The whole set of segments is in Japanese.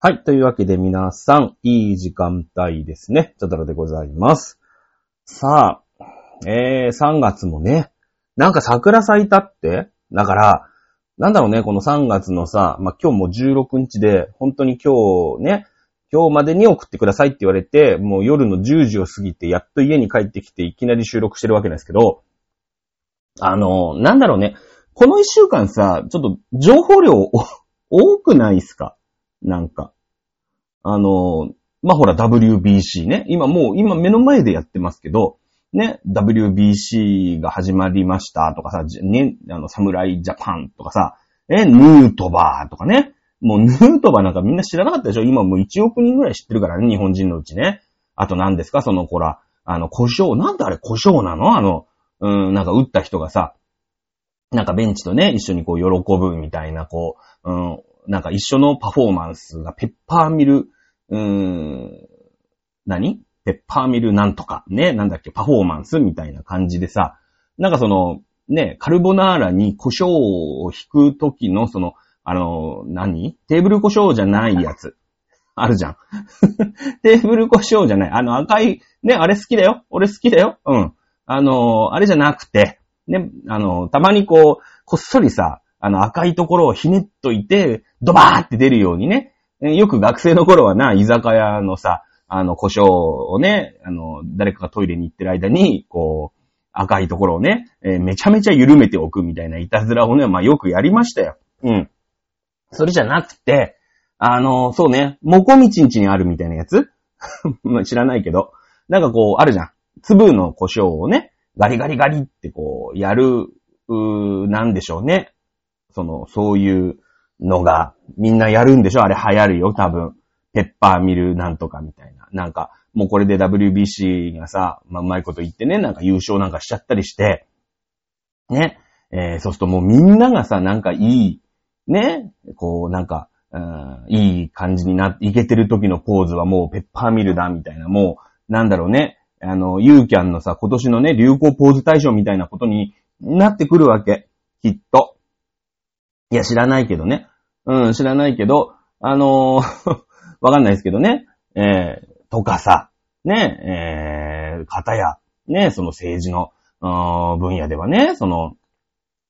はい。というわけで皆さん、いい時間帯ですね。チャドラでございます。さあ、えー、3月もね、なんか桜咲いたって？だから、なんだろうね、この3月のさ、まあ、今日も16日で、本当に今日ね、今日までに送ってくださいって言われて、もう夜の10時を過ぎて、やっと家に帰ってきて、いきなり収録してるわけなんですけど、あの、なんだろうね、この1週間さ、ちょっと情報量多くないっすか？なんか。あの、まあ、ほら WBC ね。今もう、今目の前でやってますけど、ね、WBC が始まりましたとかさ、ね、あの、サムライジャパンとかさ、え、ヌートバーとかね。もうヌートバーなんかみんな知らなかったでしょ？今もう1億人ぐらい知ってるからね、日本人のうちね。あと何ですか？その、ほら、あの、故障、なんであれ故障なの？あの、うん、なんか打った人がさ、なんかベンチとね、一緒にこう喜ぶみたいな、こう、うん、なんか一緒のパフォーマンスがペッパーミル、うーん、何？ペッパーミルなんとか、ね、なんだっけ、パフォーマンスみたいな感じでさ、なんかその、ね、カルボナーラに胡椒を引く時のその、あの、何？テーブル胡椒じゃないやつ。あるじゃん。テーブル胡椒じゃない。あの赤い、ね、あれ好きだよ。俺好きだよ。うん。あの、あれじゃなくて、ね、あの、たまにこう、こっそりさ、あの赤いところをひねっといて、ドバーって出るようにね。よく学生の頃はな、居酒屋のさ、あの、胡椒をね、あの、誰かがトイレに行ってる間に、こう、赤いところをね、えーめちゃめちゃ緩めておくみたいないたずらをね、まあよくやりましたよ。うん。それじゃなくて、あの、そうね、もこみちんちにあるみたいなやつ？知らないけど、なんかこう、あるじゃん。粒の胡椒をね、ガリガリガリってこう、やる、うーなんでしょうね。その、そういうのが、みんなやるんでしょ？あれ流行るよ、多分。ペッパーミルなんとかみたいな。なんか、もうこれで WBC がさ、まあ、うまいこと言ってね、なんか優勝なんかしちゃったりして、ね。えーそうするともうみんながさ、なんかいい、ね。こう、なんか、うんいい感じになっ、いけてる時のポーズはもうペッパーミルだ、みたいな、もう、なんだろうね。あの、ユーキャンのさ、今年のね、流行ポーズ大賞みたいなことになってくるわけ。きっと。いや、知らないけどね。うん、知らないけど、あのー わかんないですけどね。えー、とかさ、ね、えー、方や、ね、その政治の、うん分野ではね、その、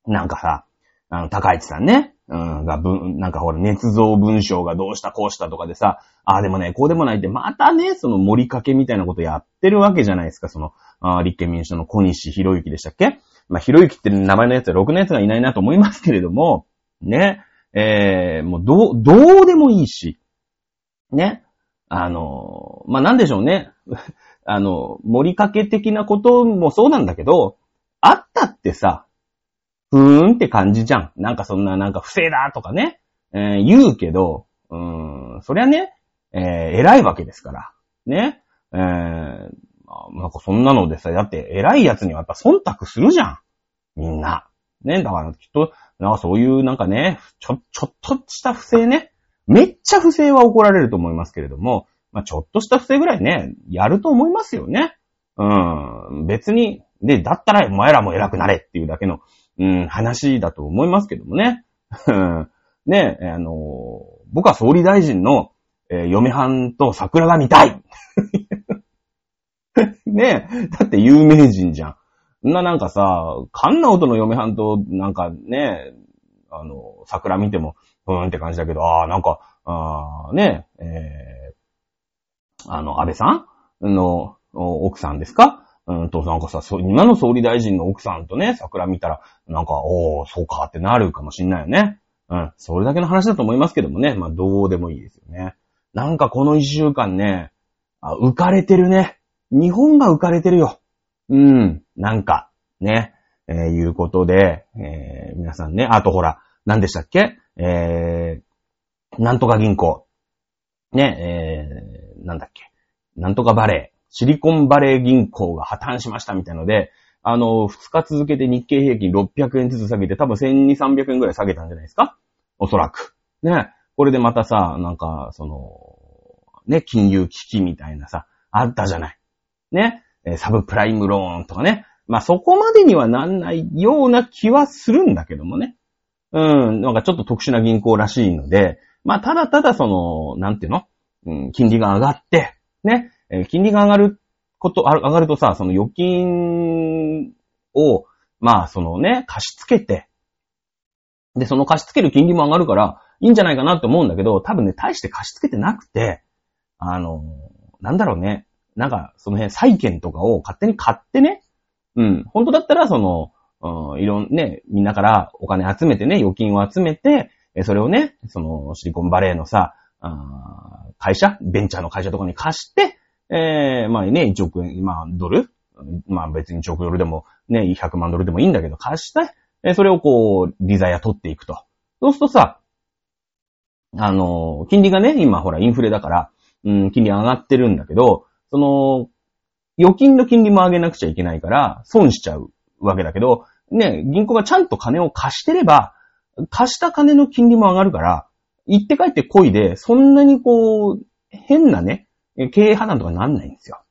なんかさ、あの、高市さんね、うん、が、文、なんかほら、捏造文章がどうしたこうしたとかでさ、ああでもね、こうでもないって、またね、その盛りかけみたいなことやってるわけじゃないですか、その、あ立憲民主党の小西博之でしたっけ？まあ、博之って名前のやつはろくなやつがいないなと思いますけれども、ね、えー、もうどう、どうでもいいし、ね、あの、まあ、なんでしょうね。あの、盛りかけ的なこともそうなんだけど、あったってさ、ふーんって感じじゃん。なんかそんな、なんか不正だとかね、えー言うけど、うーん、そりゃね、えー偉いわけですから。ね。えー、なんかそんなのでさ、だって偉い奴にはやっぱ忖度するじゃん。みんな。ね。だからきっと、なんかそういうなんかね、ちょ、ちょっとした不正ね。めっちゃ不正は怒られると思いますけれども、まあちょっとした不正ぐらいね、やると思いますよね。うん。別に、で、だったらお前らも偉くなれっていうだけの、うん、話だと思いますけどもね。うんね、あの僕は総理大臣の、えー嫁はんと桜が見たい ねだって有名人じゃん。んななんかさ、カンナオトの嫁はんと、なんかね、あの、桜見ても、ふーんって感じだけど、ああ、なんか、あーね、えー、あの、安倍さん？の奥さんですか？うんと、なんかさ、今の総理大臣の奥さんとね、桜見たら、なんか、おー、そうかってなるかもしんないよね。うん。それだけの話だと思いますけどもね。まあ、どうでもいいですよね。なんかこの一週間ね、あ、浮かれてるね。日本が浮かれてるよ。うん。なんか、ね。えーいうことで、えー皆さんね、あとほら、何でしたっけ？えー、なんとか銀行。ね、えー、なんだっけ？なんとかバレー。シリコンバレー銀行が破綻しましたみたいので、あの、2日続けて日経平均600円ずつ下げて、多分1200、300円ぐらい下げたんじゃないですか？おそらく。ね。これでまたさ、なんか、その、ね、金融危機みたいなさ、あったじゃない。ね。サブプライムローンとかね。まあ、そこまでにはなんないような気はするんだけどもね。うん、なんかちょっと特殊な銀行らしいので、まあ、ただただその、なんていうの？うん、金利が上がって、ね、えー、金利が上がること、上がるとさ、その預金を、まあ、そのね、貸し付けて、で、その貸し付ける金利も上がるから、いいんじゃないかなって思うんだけど、多分ね、大して貸し付けてなくて、あの、なんだろうね。なんか、その辺、債券とかを勝手に買ってね、うん、本当だったら、その、うん、いろんね、みんなからお金集めてね、預金を集めて、それをね、その、シリコンバレーのさ、あ会社ベンチャーの会社とかに貸して、えー、まあね、1億円、まあドルまあ別に1億ドルでもね、100万ドルでもいいんだけど、貸して、えそれをこう、利ザヤ取っていくと。そうするとさ、あの、金利がね、今ほらインフレだから、うん、金利上がってるんだけど、その、預金の金利も上げなくちゃいけないから、損しちゃうわけだけど、ね、銀行がちゃんと金を貸してれば、貸した金の金利も上がるから、行って帰ってこいで、そんなにこう、変なね、経営破綻とかなんないんですよ。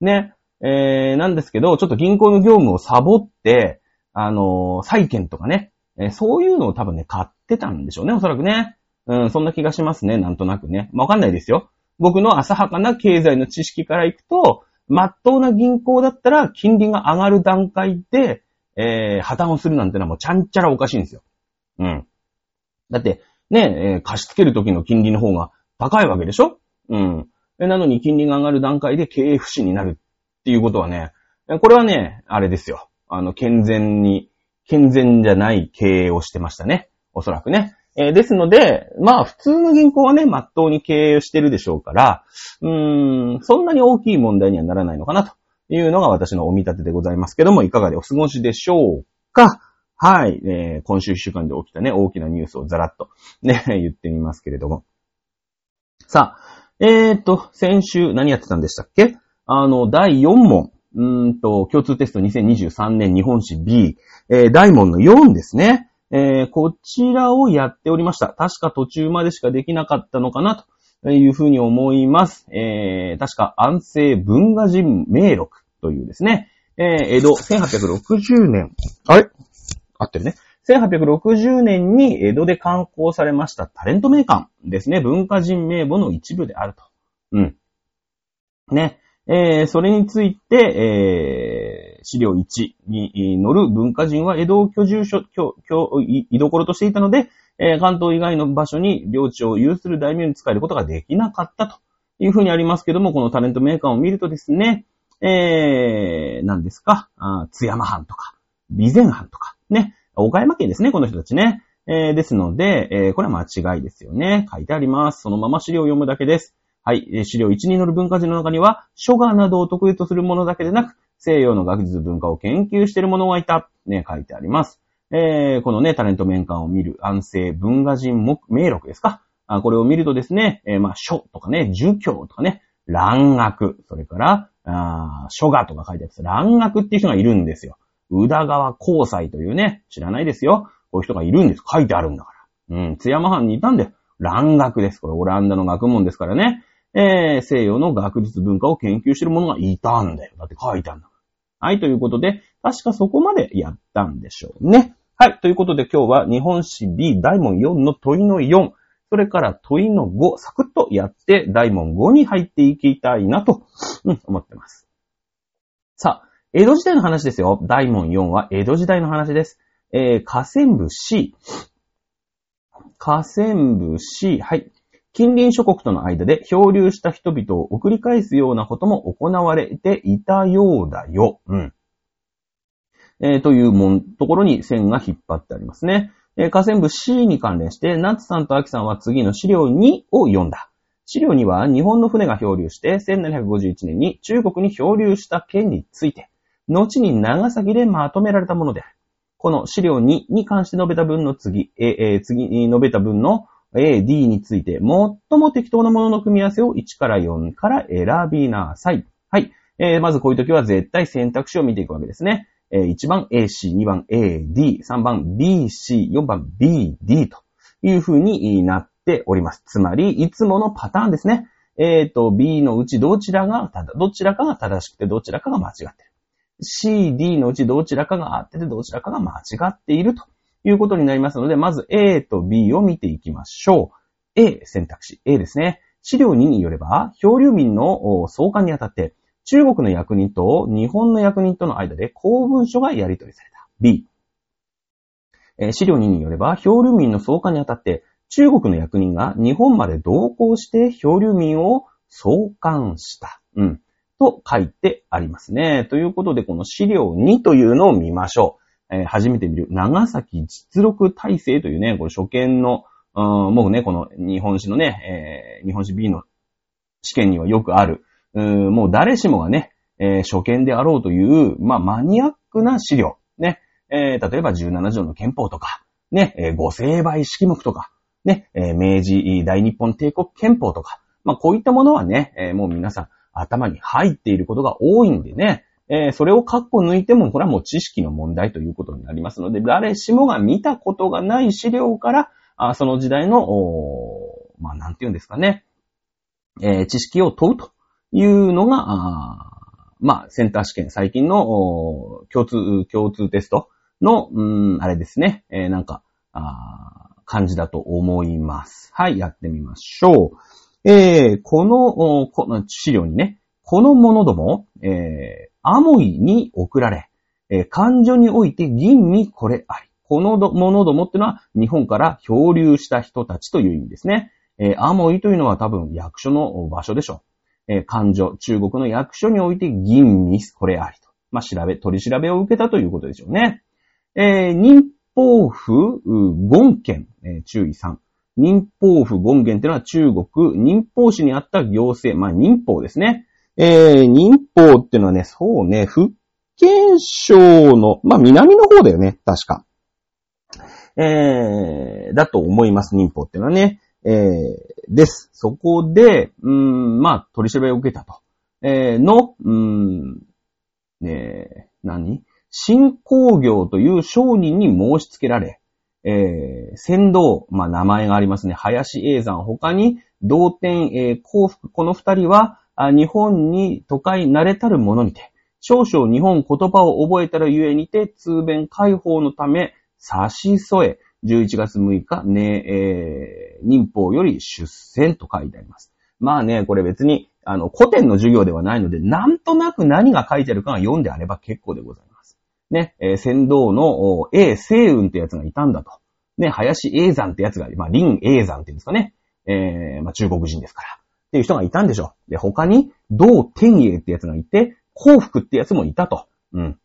ね。えー、なんですけど、ちょっと銀行の業務をサボって、あのー、債券とかね、えー、そういうのを多分ね、買ってたんでしょうね、おそらくね。うん、そんな気がしますね、なんとなくね。まわかんないですよ。僕の浅はかな経済の知識からいくと、まっとうな銀行だったら、金利が上がる段階で、えー、破綻をするなんてのはもうちゃんちゃらおかしいんですよ。うん。だって、ね、えー、貸し付ける時の金利の方が高いわけでしょ？うん。なのに金利が上がる段階で経営不振になるっていうことはね、これはね、あれですよ。あの、健全に、健全じゃない経営をしてましたね。おそらくね。えー、ですので、まあ普通の銀行はね、まっとうに経営してるでしょうから、うーん、そんなに大きい問題にはならないのかなというのが私のお見立てでございますけども、いかがでお過ごしでしょうか？はい、えー、今週一週間で起きたね、大きなニュースをざらっとね、言ってみますけれども。さあ、えー、と、先週何やってたんでしたっけ？あの、第4問。うんと、共通テスト2023年日本史 B、えー、大問の4ですね。えー、こちらをやっておりました。確か途中までしかできなかったのかなというふうに思います。えー、確か安政文画人名録というですね、えー、江戸1860年、あれ？合ってるね。1860年に江戸で刊行されましたタレント名鑑ですね。文化人名簿の一部であると。うん。ね。えー、それについて、えー、資料1に載る文化人は江戸を居住所、居、居、居所としていたので、えー、関東以外の場所に領地を有する大名に使えることができなかったというふうにありますけども、このタレントメーカーを見るとですね、えー、何ですか、あ津山藩とか、備前藩とか、ね、岡山県ですね、この人たちね。えー、ですので、えー、これは間違いですよね。書いてあります。そのまま資料を読むだけです。はい。資料1に載る文化人の中には、書画などを得意とするものだけでなく、西洋の学術文化を研究している者がいた。ね、書いてあります。えー、このね、タレント面館を見る安政文画人目名録ですか？あこれを見るとですね、えー、まあ、書とかね、儒教とかね、蘭学、それから、あ書画とか書いてある蘭学っていう人がいるんですよ。宇田川交際というね、知らないですよ。こういう人がいるんです。書いてあるんだから。うん、津山藩にいたんで、蘭学です。これオランダの学問ですからね。えー、西洋の学術文化を研究してる者がいたんだよ。だって書いてあるんだ。はい、ということで、確かそこまでやったんでしょうね。はい、ということで今日は日本史 B 大門4の問いの4、それから問いの5、サクッとやって大門5に入っていきたいなと、うん、思ってます。さあ、江戸時代の話ですよ。大門4は江戸時代の話です。えー、河川部 C。河川部 C。はい。近隣諸国との間で漂流した人々を送り返すようなことも行われていたようだよ。うん。えー、というもん、ところに線が引っ張ってありますね。えー、河川部 C に関連して、ナツさんとアキさんは次の資料2を読んだ。資料には日本の船が漂流して1751年に中国に漂流した件について、後に長崎でまとめられたものである。この資料2に関して述べた分の次、えー、次に述べた分の A、D について、最も適当なものの組み合わせを1から4から選びなさい。はい。えー、まずこういう時は絶対選択肢を見ていくわけですね。えー、1番 AC、2番 AD、3番 BC、4番 BD という風になっております。つまり、いつものパターンですね。えっ、ー、と、B のうちどちらが、どちらかが正しくてどちらかが間違っている。C、D のうちどちらかが合っててどちらかが間違っているということになりますので、まず A と B を見ていきましょう。A 選択肢。A ですね。資料2によれば、漂流民の送還にあたって、中国の役人と日本の役人との間で公文書がやり取りされた。B。えー、資料2によれば、漂流民の送還にあたって、中国の役人が日本まで同行して漂流民を送還した。うん。と書いてありますね。ということで、この資料2というのを見ましょう。えー、初めて見る、長崎実録体制というね、これ初見の、うん、もうね、この日本史のね、えー、日本史 B の試験にはよくある、うん、もう誰しもがね、えー、初見であろうという、まあ、マニアックな資料。ね、えー、例えば17条の憲法とか、ね、えー、五成敗式目とか、ね、えー、明治大日本帝国憲法とか、まあ、こういったものはね、えー、もう皆さん頭に入っていることが多いんでね、えー、それをカッコ抜いても、これはもう知識の問題ということになりますので、誰しもが見たことがない資料から、あその時代の、まあ、なんて言うんですかね、えー、知識を問うというのが、あまあ、センター試験、最近の共通、共通テストの、うん、あれですね、えー、なんか、あ感じだと思います。はい、やってみましょう。えー、この、この資料にね、このものども、えー、アモイに送られ、えー、感情において吟味これあり。このどものどもってのは日本から漂流した人たちという意味ですね。えー、アモイというのは多分役所の場所でしょう。えー、感情、中国の役所において吟味これありと。まあ、調べ、取り調べを受けたということでしょうね。えー、民法府、権県、えー、注意3。民法府権現ってのは中国、民法市にあった行政、まあ民法ですね。えー、民法っていうのはね、そうね、福建省の、まあ南の方だよね、確か。えー、だと思います、民法っていうのはね。えー、です。そこで、うん、まあ、取り調べを受けたと。えー、の、うん、ね何？新工業という商人に申し付けられ、えー、先導、まあ、名前がありますね。林永山他に、同点、えー、幸福、この二人は、日本に都会慣れたるものにて、少々日本言葉を覚えたらゆえにて、通弁解放のため、差し添え、11月6日、ね、えー、民法より出戦と書いてあります。まあね、これ別に、あの、古典の授業ではないので、なんとなく何が書いてあるかが読んであれば結構でございます。ね、えー、先導の A 星雲ってやつがいたんだと。ね、林永山ってやつが、まあ、林永山っていうんですかね。えー、まあ、中国人ですから。っていう人がいたんでしょう。で、他に、道天栄ってやつがいて、幸福ってやつもいたと。うん。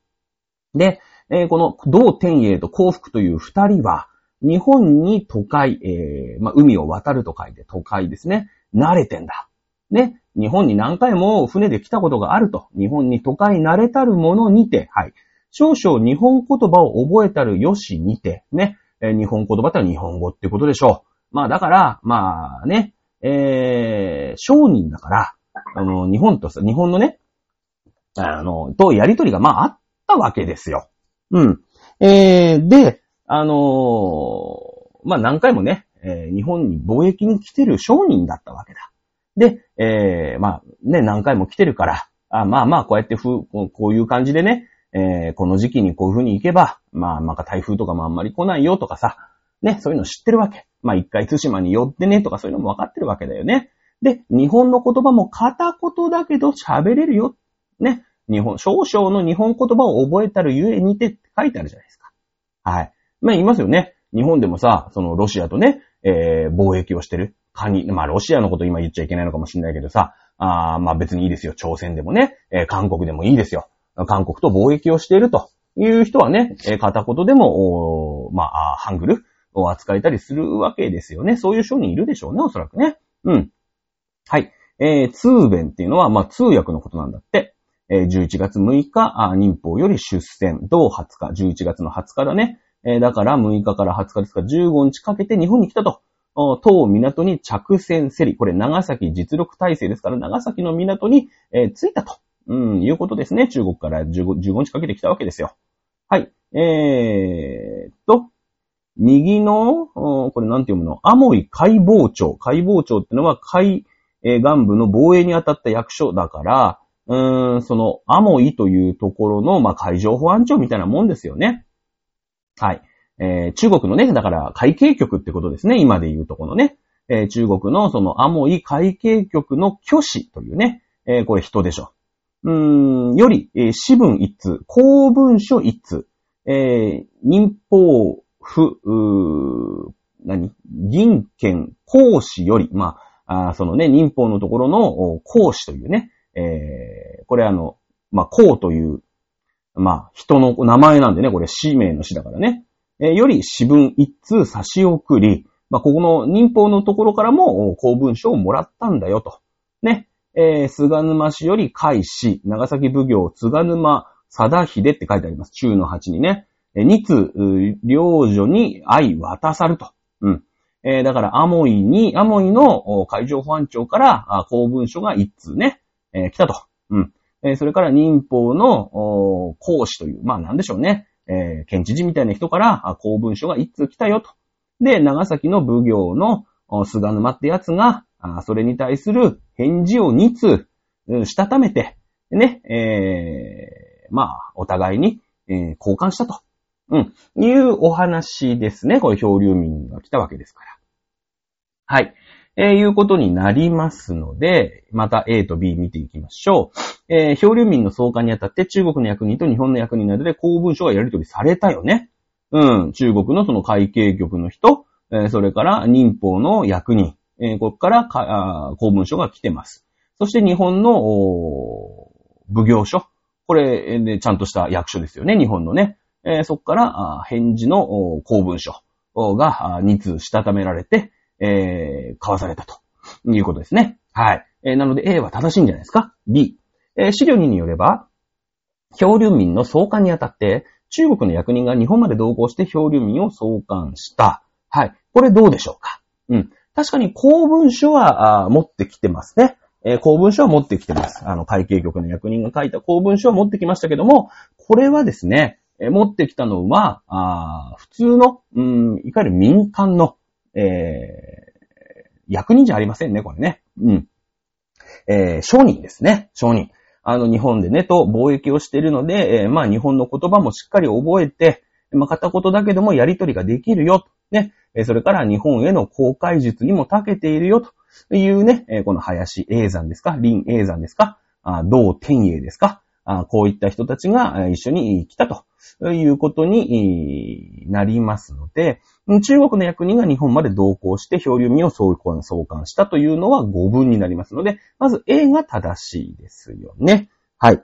で、えー、この道天栄と幸福という二人は、日本に都会、えー、まあ、海を渡ると書いて都会ですね。慣れてんだ。ね。日本に何回も船で来たことがあると。日本に都会慣れたるものにて、はい。少々日本言葉を覚えたるよしにて、ね、え日本言葉って日本語ってことでしょう。まあだから、まあね、えー、商人だから、あの、日本とさ、日本のね、あの、とやりとりがまああったわけですよ。うん。えー、で、あのー、まあ何回もね、えー、日本に貿易に来てる商人だったわけだ。で、えー、まあね、何回も来てるから、あまあまあこうやってふこういう感じでね、えー、この時期にこういう風に行けば、まあ、なんか台風とかもあんまり来ないよとかさ、ね、そういうの知ってるわけ。まあ、一回津島に寄ってねとかそういうのも分かってるわけだよね。で、日本の言葉も片言だけど喋れるよ。ね。日本、少々の日本言葉を覚えたるゆえにてって書いてあるじゃないですか。はい。まあ、言いますよね。日本でもさ、そのロシアとね、えー、貿易をしてる。カニ、まあ、ロシアのこと今言っちゃいけないのかもしれないけどさ、あまあ別にいいですよ。朝鮮でもね、えー、韓国でもいいですよ。韓国と貿易をしているという人はね、片言でも、まあ、ハングルを扱えたりするわけですよね。そういう商人いるでしょうね、おそらくね。うん。はい。えー、通弁っていうのは、まあ、通訳のことなんだって。えー、11月6日、あ民法より出船、同20日、11月の20日だね。えー、だから6日から20日ですか、15日かけて日本に来たと。当港に着船せり。これ長崎実力体制ですから、長崎の港に、えー、着いたと。うん、いうことですね。中国から 15, 15日かけてきたわけですよ。はい。えー、と、右の、これなんて読むの？アモイ海防庁。海防庁ってのは海、えー、岸部の防衛に当たった役所だから、うーん、その、アモイというところの、まあ、海上保安庁みたいなもんですよね。はい。えー、中国のね、だから海警局ってことですね。今で言うとこのね。えー、中国のそのアモイ会計局の虚子というね、えー、これ人でしょ。うーん、より、えー、私文一通、公文書一通、えー、民法府、う何？銀券公使より、まあ、あそのね、民法のところの公使というね、えー、これあの、まあ、公という、まあ、人の名前なんでね、これ氏名の氏だからね。えー、より私文一通差し送り、まあ、ここの民法のところからも公文書をもらったんだよと。ね。えー、菅沼氏より海氏、長崎奉行菅沼貞秀って書いてあります。中の八にね。二通、領女に愛渡さると。うん。えー、だから、アモイに、アモイの海上保安庁から公文書が一通ね、えー、来たと。うん。えー、それから民法の講師という、まあなんでしょうね。え、県知事みたいな人から公文書が一通来たよと。で、長崎の奉行の菅沼ってやつが、それに対する返事を2通、したためて、ね、え、まあ、お互いに、え、交換したと。うん。いうお話ですね。これ、漂流民が来たわけですから。はい。えー、いうことになりますので、また A と B 見ていきましょう。えー、漂流民の送還にあたって中国の役人と日本の役人などで公文書がやり取りされたよね。うん。中国のその会計局の人、えー、それから民法の役人、えー、ここからか公文書が来てます。そして日本の奉行所。これ、ね、ちゃんとした役所ですよね、日本のね。えー、そこから返事の公文書が2通したためられて、えー、交わされたということですね。はい。えー、なので A は正しいんじゃないですか ?B。え、資料2によれば、漂流民の送還にあたって、中国の役人が日本まで同行して漂流民を送還した。はい。これどうでしょうか？うん。確かに公文書は持ってきてますね。えー、公文書は持ってきてます。あの、会計局の役人が書いた公文書は持ってきましたけども、これはですね、え、持ってきたのは、あ普通の、うん、いかゆる民間の、えー、役人じゃありませんね、これね。うん。えー、商人ですね、商人。あの、日本でね、と貿易をしているので、えー、まあ、日本の言葉もしっかり覚えて、まあ、片言だけでもやりとりができるよ、ね。それから日本への公開術にも長けているよ、というね、この林永山ですか林永山ですか道天栄ですかこういった人たちが一緒に来たとということになりますので、中国の役人が日本まで同行して漂流民を送還したというのは5分になりますので、まず A が正しいですよね。はい。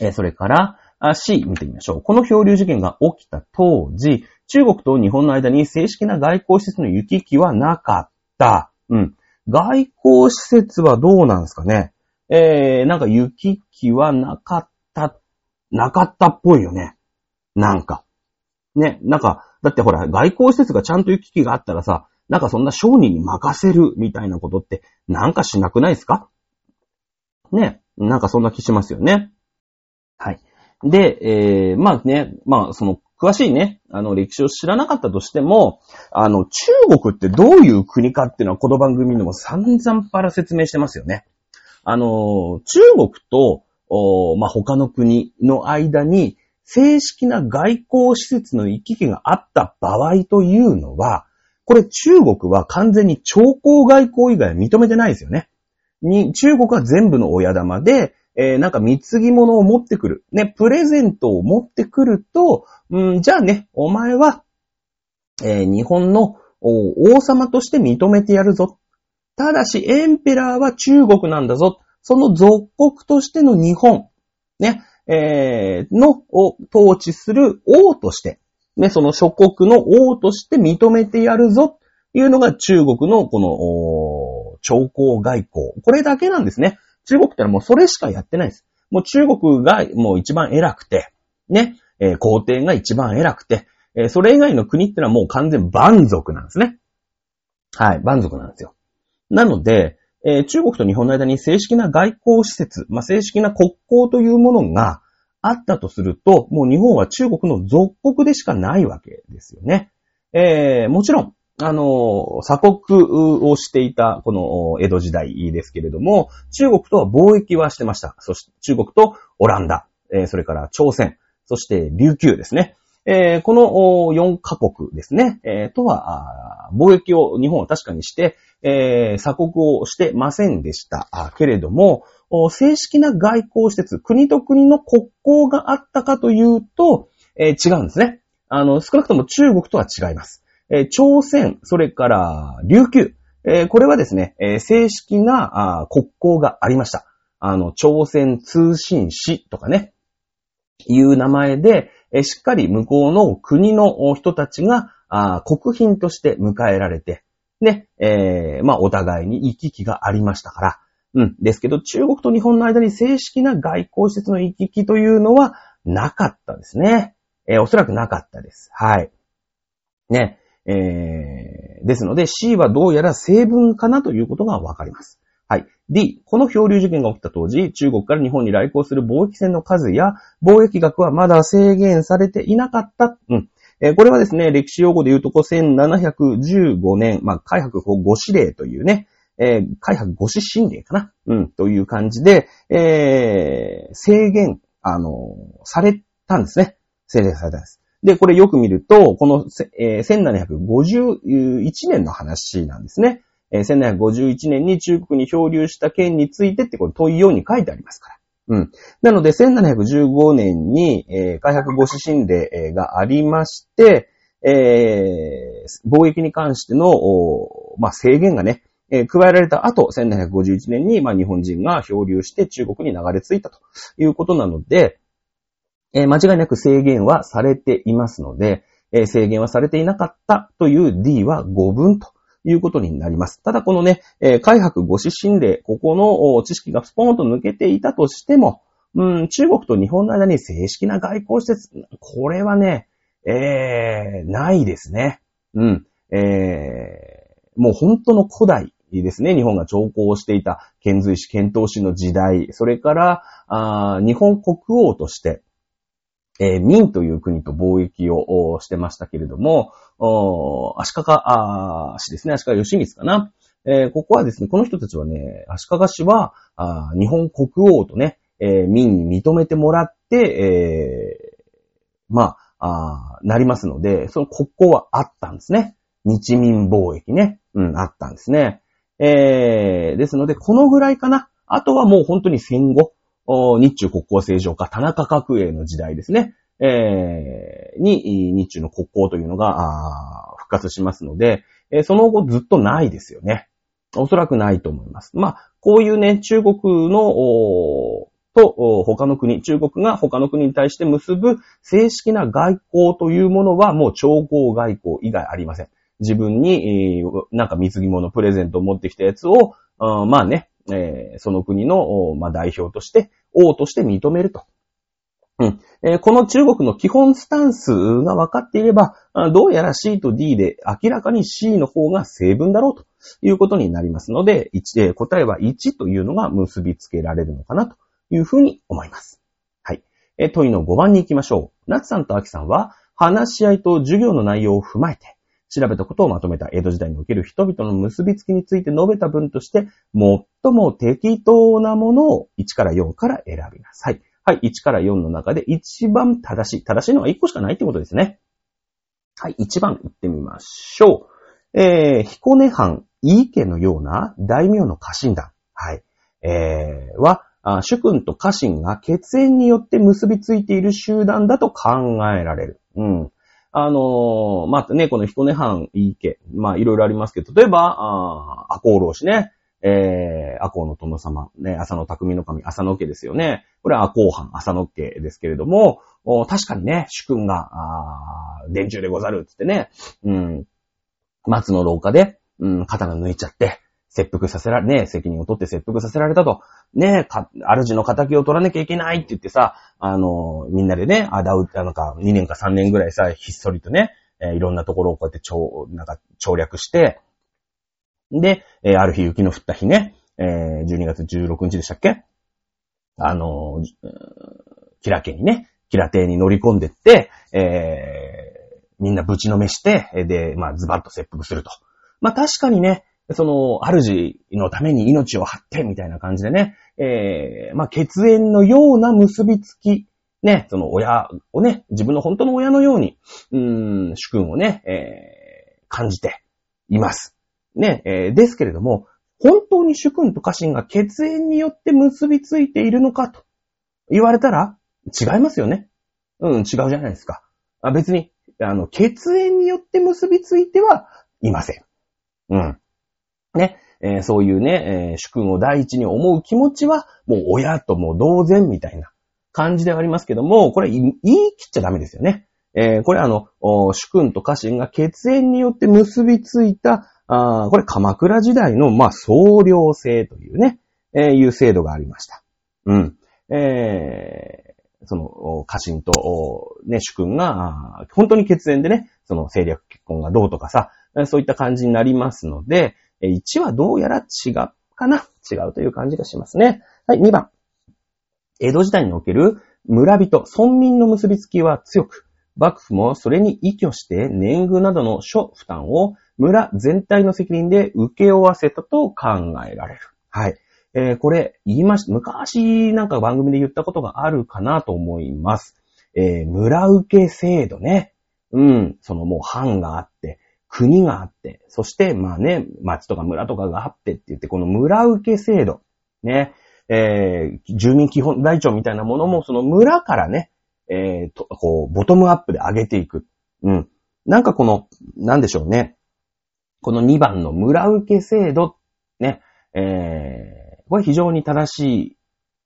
えそれから C 見てみましょう。この漂流事件が起きた当時、中国と日本の間に正式な外交施設の行き来はなかった。うん。外交施設はどうなんですかねえー、なんか行き来はなかった、なかったっぽいよね。なんか。ね、なんか、だってほら、外交施設がちゃんと行き来があったらさ、なんかそんな商人に任せるみたいなことってなんかしなくないですか？ね、なんかそんな気しますよね。はい。で、えー、まあね、まあその詳しいね、あの、歴史を知らなかったとしても、あの、中国ってどういう国かっていうのはこの番組でも散々パラ説明してますよね。あの、中国と、おまあ、他の国の間に正式な外交施設の行き来があった場合というのは、これ中国は完全に超高外交以外は認めてないですよね。に、中国は全部の親玉で、えー、なんか貢ぎ物を持ってくる。ね、プレゼントを持ってくると、うん、じゃあね、お前は、えー、日本の王様として認めてやるぞ。ただし、エンペラーは中国なんだぞ。その属国としての日本、ね、えー、の、を統治する王として、ね、その諸国の王として認めてやるぞ。というのが中国のこの、超高外交。これだけなんですね。中国ってのはもうそれしかやってないです。もう中国がもう一番偉くて、ね、えー、皇帝が一番偉くて、えー、それ以外の国ってのはもう完全蛮族なんですね。はい、蛮族なんですよ。なので、えー、中国と日本の間に正式な外交施設、まあ、正式な国交というものがあったとすると、もう日本は中国の属国でしかないわけですよね。えー、もちろん、あの、鎖国をしていた、この江戸時代ですけれども、中国とは貿易はしてました。そして中国とオランダ、えー、それから朝鮮、そして琉球ですね。えー、この4カ国ですね、えー、とは、貿易を日本は確かにして、えー、鎖国をしてませんでしたけれども、正式な外交施設、国と国の国交があったかというと、えー、違うんですね。あの、少なくとも中国とは違います。えー、朝鮮、それから琉球、えー、これはですね、え、正式な国交がありました。あの、朝鮮通信使とかね、いう名前で、え、しっかり向こうの国の人たちが、あ国賓として迎えられて、ね、えー、まあ、お互いに行き来がありましたから、うん。ですけど、中国と日本の間に正式な外交施設の行き来というのはなかったですね。えー、おそらくなかったです。はい。ね。えー、ですので C はどうやら成分かなということがわかります。はい。D、この漂流事件が起きた当時、中国から日本に来航する貿易船の数や貿易額はまだ制限されていなかった。うん。えー、これはですね、歴史用語で言うとこ、1715年、まあ、海博五指令というね、えー、海博五指神令かなうん、という感じで、えー、制限、あのー、されたんですね。制限されたんです。で、これよく見ると、この、えー、1751年の話なんですね。えー、1751年に中国に漂流した件についてってこれ問いように書いてありますから。うん。なので、1715年に、えー、開白五指神令がありまして、えー、貿易に関しての、まあ、制限がね、えー、加えられた後、1751年に、まあ、日本人が漂流して中国に流れ着いたということなので、えー、間違いなく制限はされていますので、えー、制限はされていなかったという D は5分ということになります。ただこのね、えー、海白五指神令、ここの知識がスポーンと抜けていたとしても、うん、中国と日本の間に正式な外交施設、これはね、えー、ないですね。うん。えー、もう本当の古代ですね。日本が徴工していた遣隋使、遣唐使の時代、それから、あ日本国王として、えー、民という国と貿易をしてましたけれども、足利氏ですね、足利義満かな。えー、ここはですね、この人たちはね、足利氏は、日本国王とね、えー、民に認めてもらって、えー、まあなりますので、その国交はあったんですね。日民貿易ね。うん、あったんですね。えー、ですので、このぐらいかな。あとはもう本当に戦後、日中国交正常化、田中角栄の時代ですね。えー、に、日中の国交というのが、復活しますので、え、その後ずっとないですよね。おそらくないと思います。まあ、こういうね、中国の、と、他の国、中国が他の国に対して結ぶ正式な外交というものはもう超高外交以外ありません。自分に、なんか貢ぎ物プレゼントを持ってきたやつを、まあね、え、その国の、ま、代表として、王として認めると。うんえー、この中国の基本スタンスが分かっていれば、どうやら C と D で明らかに C の方が成分だろうということになりますので、えー、答えは1というのが結びつけられるのかなというふうに思います。はい。えー、問いの5番に行きましょう。夏さんと秋さんは、話し合いと授業の内容を踏まえて、調べたことをまとめた江戸時代における人々の結びつきについて述べた文として、最も適当なものを1から4から選びなさい。はい、1から4の中で一番正しい。正しいのは1個しかないってことですね。はい、1番行ってみましょう。えー、彦根藩、井伊家のような大名の家臣団。はい。えー、は、主君と家臣が血縁によって結びついている集団だと考えられる。うん。あのー、まあ、ね、この彦根藩井伊家、まあ、いろいろありますけど、例えば、あ赤穂浪士ね、えー、赤穂の殿様、ね、浅野匠の神、浅野家ですよね。これは赤穂藩、浅野家ですけれども、確かにね、主君が、あ電柱でござる、つってね、うん、松の廊下で、うん、刀抜いちゃって、切腹させられ、ね、責任を取って切腹させられたと。ね、か、主の仇を取らなきゃいけないって言ってさ、あの、みんなでね、あだう、あのか、2年か3年ぐらいさ、ひっそりとね、えー、いろんなところをこうやって超、なんか、省略して、で、えー、ある日雪の降った日ね、えー、12月16日でしたっけ？あの、キラ家にね、キラ邸に乗り込んでって、えー、みんなぶちのめして、で、まあ、ズバッと切腹すると。まあ、確かにね、その、主のために命を張って、みたいな感じでね、えー、まあ、血縁のような結びつきね、その親をね、自分の本当の親のように、うん、主君をね、えー、感じています。ね、えー、ですけれども、本当に主君と家臣が血縁によって結びついているのかと言われたら違いますよね。うん、違うじゃないですか。あ別に、あの、血縁によって結びついてはいません。うん。ね、えー、そういうね、えー、主君を第一に思う気持ちは、もう親とも同然みたいな感じではありますけども、これ言い切っちゃダメですよね。えー、これあの、主君と家臣が血縁によって結びついた、あこれ鎌倉時代の、まあ、総領制というね、えー、いう制度がありました。うん。えー、その、家臣と、ね、主君が、本当に血縁でね、その政略結婚がどうとかさ、そういった感じになりますので、1はどうやら違うかな違うという感じがしますね。はい、2番。江戸時代における村人、村民の結びつきは強く、幕府もそれに依拠して年貢などの諸負担を村全体の責任で受け負わせたと考えられる。はい。えー、これ言いました。昔なんか番組で言ったことがあるかなと思います。えー、村受け制度ね。うん。そのもう藩があって、国があって、そしてまあね、町とか村とかがあってって言って、この村受け制度。ね。えー、住民基本台帳みたいなものもその村からね、えー、と、こう、ボトムアップで上げていく。うん。なんかこの、なんでしょうね。この2番の村受け制度、ね、えー、これ非常に正しい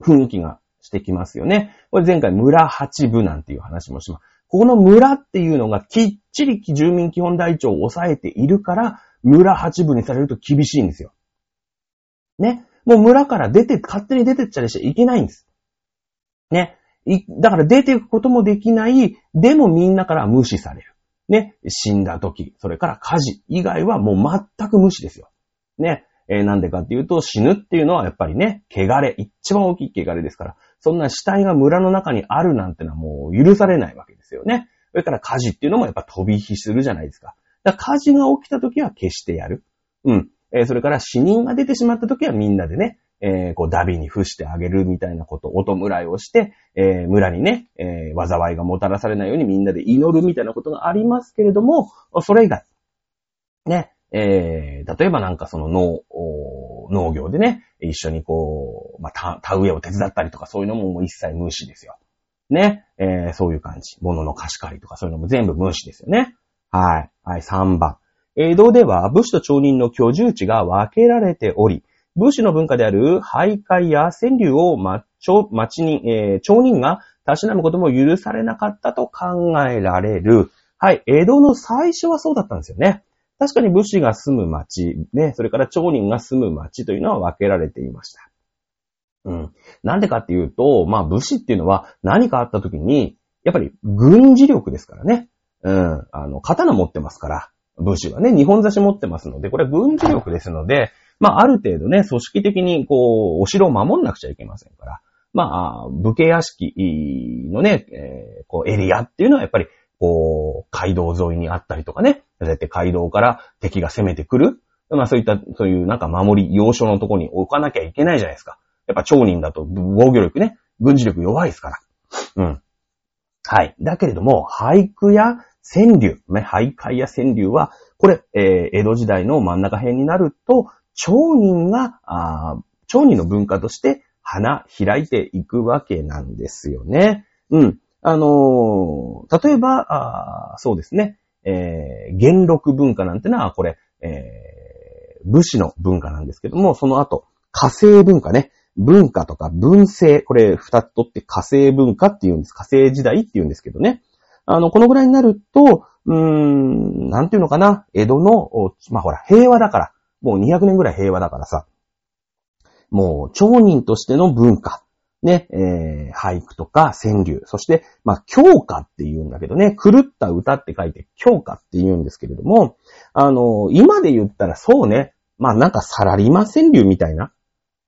雰囲気がしてきますよね。これ前回村八部なんていう話もします。ここの村っていうのがきっちり住民基本台帳を抑えているから、村八部にされると厳しいんですよ。ね。もう村から出て、勝手に出てっちゃいしいけないんです。ね。だから出ていくこともできない、でもみんなから無視される。ね。死んだ時、それから火事以外はもう全く無視ですよ。ね。えー、なんでかっていうと、死ぬっていうのはやっぱりね、汚れ、一番大きい汚れですから、そんな死体が村の中にあるなんてのはもう許されないわけですよね。それから火事っていうのもやっぱ飛び火するじゃないですか。だから火事が起きた時は消してやる。うん。えー、それから死人が出てしまった時はみんなでね、えー、こう、ダビに付してあげるみたいなこと、音村いをして、えー、村にね、えー、災いがもたらされないようにみんなで祈るみたいなことがありますけれども、それ以外、ね、えー、例えばなんかその脳農、業でね、一緒にこう、まあ、田植えを手伝ったりとかそういうのももう一切無視ですよ。ね、えー、そういう感じ。物の貸し借りとかそういうのも全部無視ですよね。はい。はい、3番。江戸では武士と町人の居住地が分けられており、武士の文化である徘徊や川柳を町人、えー、町人がたしなむことも許されなかったと考えられる。はい。江戸の最初はそうだったんですよね。確かに武士が住む町、ね、それから町人が住む町というのは分けられていました。うん。なんでかっていうと、まあ武士っていうのは何かあった時に、やっぱり軍事力ですからね。うん。あの、刀持ってますから。武士はね、日本差し持ってますので、これは軍事力ですので、まあ、ある程度ね、組織的に、こう、お城を守んなくちゃいけませんから、まあ、武家屋敷のね、えー、こう、エリアっていうのはやっぱり、こう、街道沿いにあったりとかね、そうやって街道から敵が攻めてくる。まあそういった、そういうなんか守り、要所のとこに置かなきゃいけないじゃないですか。やっぱ町人だと防御力ね、軍事力弱いですから。うん。はい。だけれども、俳句や川柳、ね、徘徊や川柳は、これ、えー、江戸時代の真ん中辺になると、町人が、あ町人の文化として花開いていくわけなんですよね。うん。あの、例えば、そうですね、えー、元禄文化なんてのは、これ、えー、武士の文化なんですけども、その後、火星文化ね。文化とか文政、これ二つとって火星文化って言うんです。火星時代って言うんですけどね。あの、このぐらいになると、うーん、なんていうのかな、江戸の、まあ、ほら、平和だから、もう200年ぐらい平和だからさ、もう、町人としての文化、ね、えー、俳句とか川柳、そして、まあ、教歌って言うんだけどね、狂った歌って書いて教歌って言うんですけれども、あの、今で言ったらそうね、まあ、なんかサラリーマン川柳みたいな、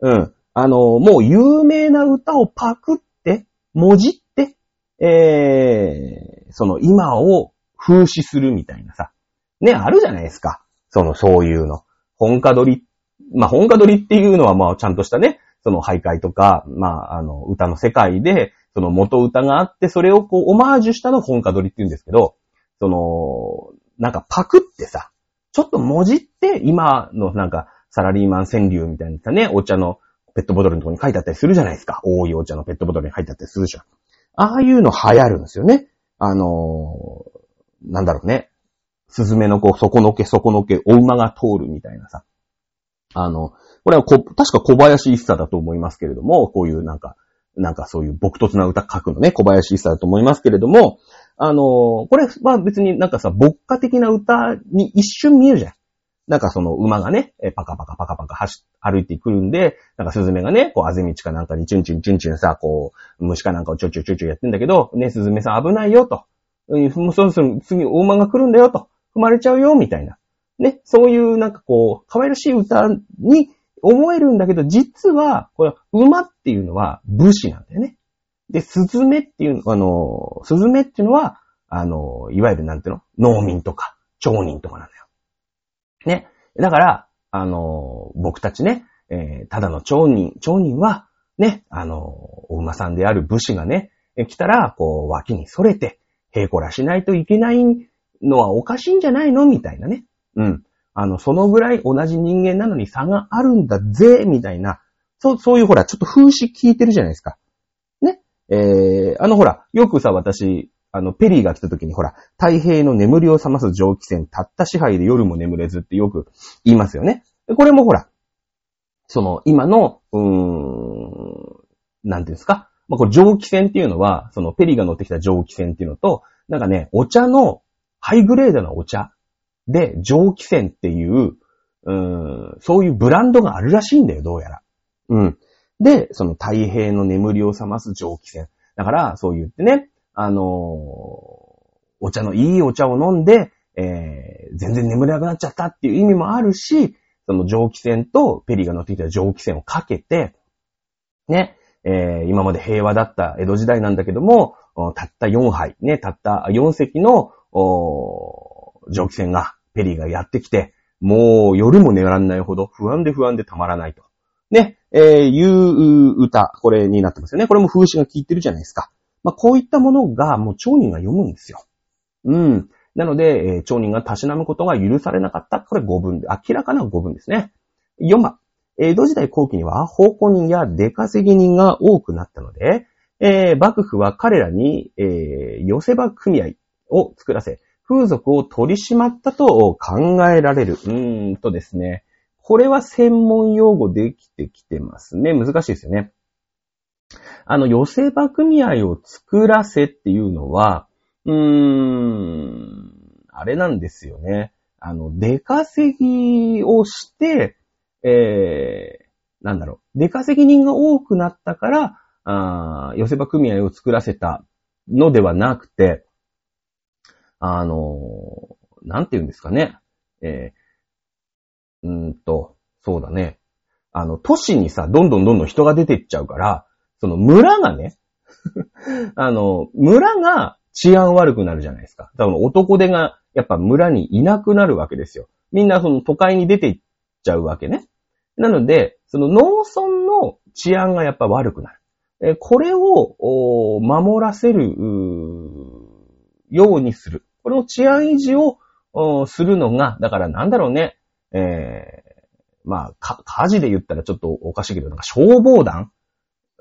うん、あの、もう有名な歌をパクって、文字って、えー、その今を風刺するみたいなさ。ね、あるじゃないですか。その、そういうの。本家取り。まあ、本家取りっていうのはまあ、ちゃんとしたね、その徘徊とか、まあ、あの、歌の世界で、その元歌があって、それをこう、オマージュしたの本歌取りって言うんですけど、その、なんかパクってさ、ちょっともじって、今のなんか、サラリーマン川柳みたいなね、お茶のペットボトルのとこに書いてあったりするじゃないですか。多いお茶のペットボトルに書いてあったりするじゃん。ああいうの流行るんですよね。あのーなんだろうね。スズメの子、底のけ、底のけ、お馬が通るみたいなさ。あの、これはこ、確か小林一茶だと思いますけれども、こういうなんか、なんかそういう朴突な歌書くのね、小林一茶だと思いますけれども、あのこれは別になんかさ、牧歌的な歌に一瞬見えるじゃん。なんかその馬がね、パカパカパカパカ走歩いてくるんで、なんかスズメがね、こう、あぜ道かなんかにチュンチュンチュンチュンさ、こう、虫かなんかをちょちょちょちょやってんだけど、ね、スズメさん危ないよと。うん、もうそろそろ次お馬が来るんだよと。踏まれちゃうよ、みたいな。ね、そういうなんかこう、可愛らしい歌に思えるんだけど、実は、これ、馬っていうのは武士なんだよね。で、スズメっていう、あの、スズメっていうのは、あの、いわゆるなんていうの？農民とか、町人とかなんだよ。ね。だから、あの、僕たちね、えーただの町人、町人は、ね、あの、お馬さんである武士がね、来たら、こう、脇に反れて、平こらしないといけないのはおかしいんじゃないの？みたいなね。うん。あの、そのぐらい同じ人間なのに差があるんだぜ、みたいな。そう、そういうほら、ちょっと風刺聞いてるじゃないですか。ね？えー、あのほら、よくさ、私、あの、ペリーが来た時にほら、太平の眠りを覚ます蒸気船、たった支配で夜も眠れずってよく言いますよね。これもほら、その、今の、うーん、なんていうんですか？まあ、これ蒸気船っていうのは、そのペリーが乗ってきた蒸気船っていうのと、なんかね、お茶の、ハイグレードなお茶で、蒸気船っていう、うん、そういうブランドがあるらしいんだよ、どうやら。うん。で、その太平の眠りを覚ます蒸気船。だから、そう言ってね、あのーお茶のいいお茶を飲んで、えー、全然眠れなくなっちゃったっていう意味もあるし、その蒸気船とペリーが乗ってきた蒸気船をかけて、ね、えー今まで平和だった江戸時代なんだけども、たった4杯、ね、たった4隻の、お蒸気船が、ペリーがやってきて、もう夜も寝らんないほど不安で不安でたまらないと。ね、えーいう歌、これになってますよね。これも風刺が効いてるじゃないですか。まあ、こういったものがもう町人が読むんですよ。うん。なので、えー町人がたしなむことが許されなかった。これ語文で、明らかな語文ですね。4番。江戸時代後期には、奉公人や出稼ぎ人が多くなったので、えー幕府は彼らに、えー寄せ場組合を作らせ、風俗を取り締まったと考えられる。うーんとですね。これは専門用語できてきてますね。難しいですよね。あの、寄せ場組合を作らせっていうのは、うーん、あれなんですよね。あの、出稼ぎをして、えー、なんだろう、出稼ぎ人が多くなったから、あ寄せ場組合を作らせたのではなくて、あのなんて言うんですかね。えー、うんと、そうだね。あの、都市にさ、どんどんどんどん人が出てっちゃうから、その村がね、あの、村が治安悪くなるじゃないですか。だから男手がやっぱ村にいなくなるわけですよ。みんなその都会に出ていっちゃうわけね。なので、その農村の治安がやっぱ悪くなる。えこれを守らせるようにする。この治安維持をするのが、だからなんだろうね。えーまあ、か、火事で言ったらちょっとおかしいけど、なんか消防団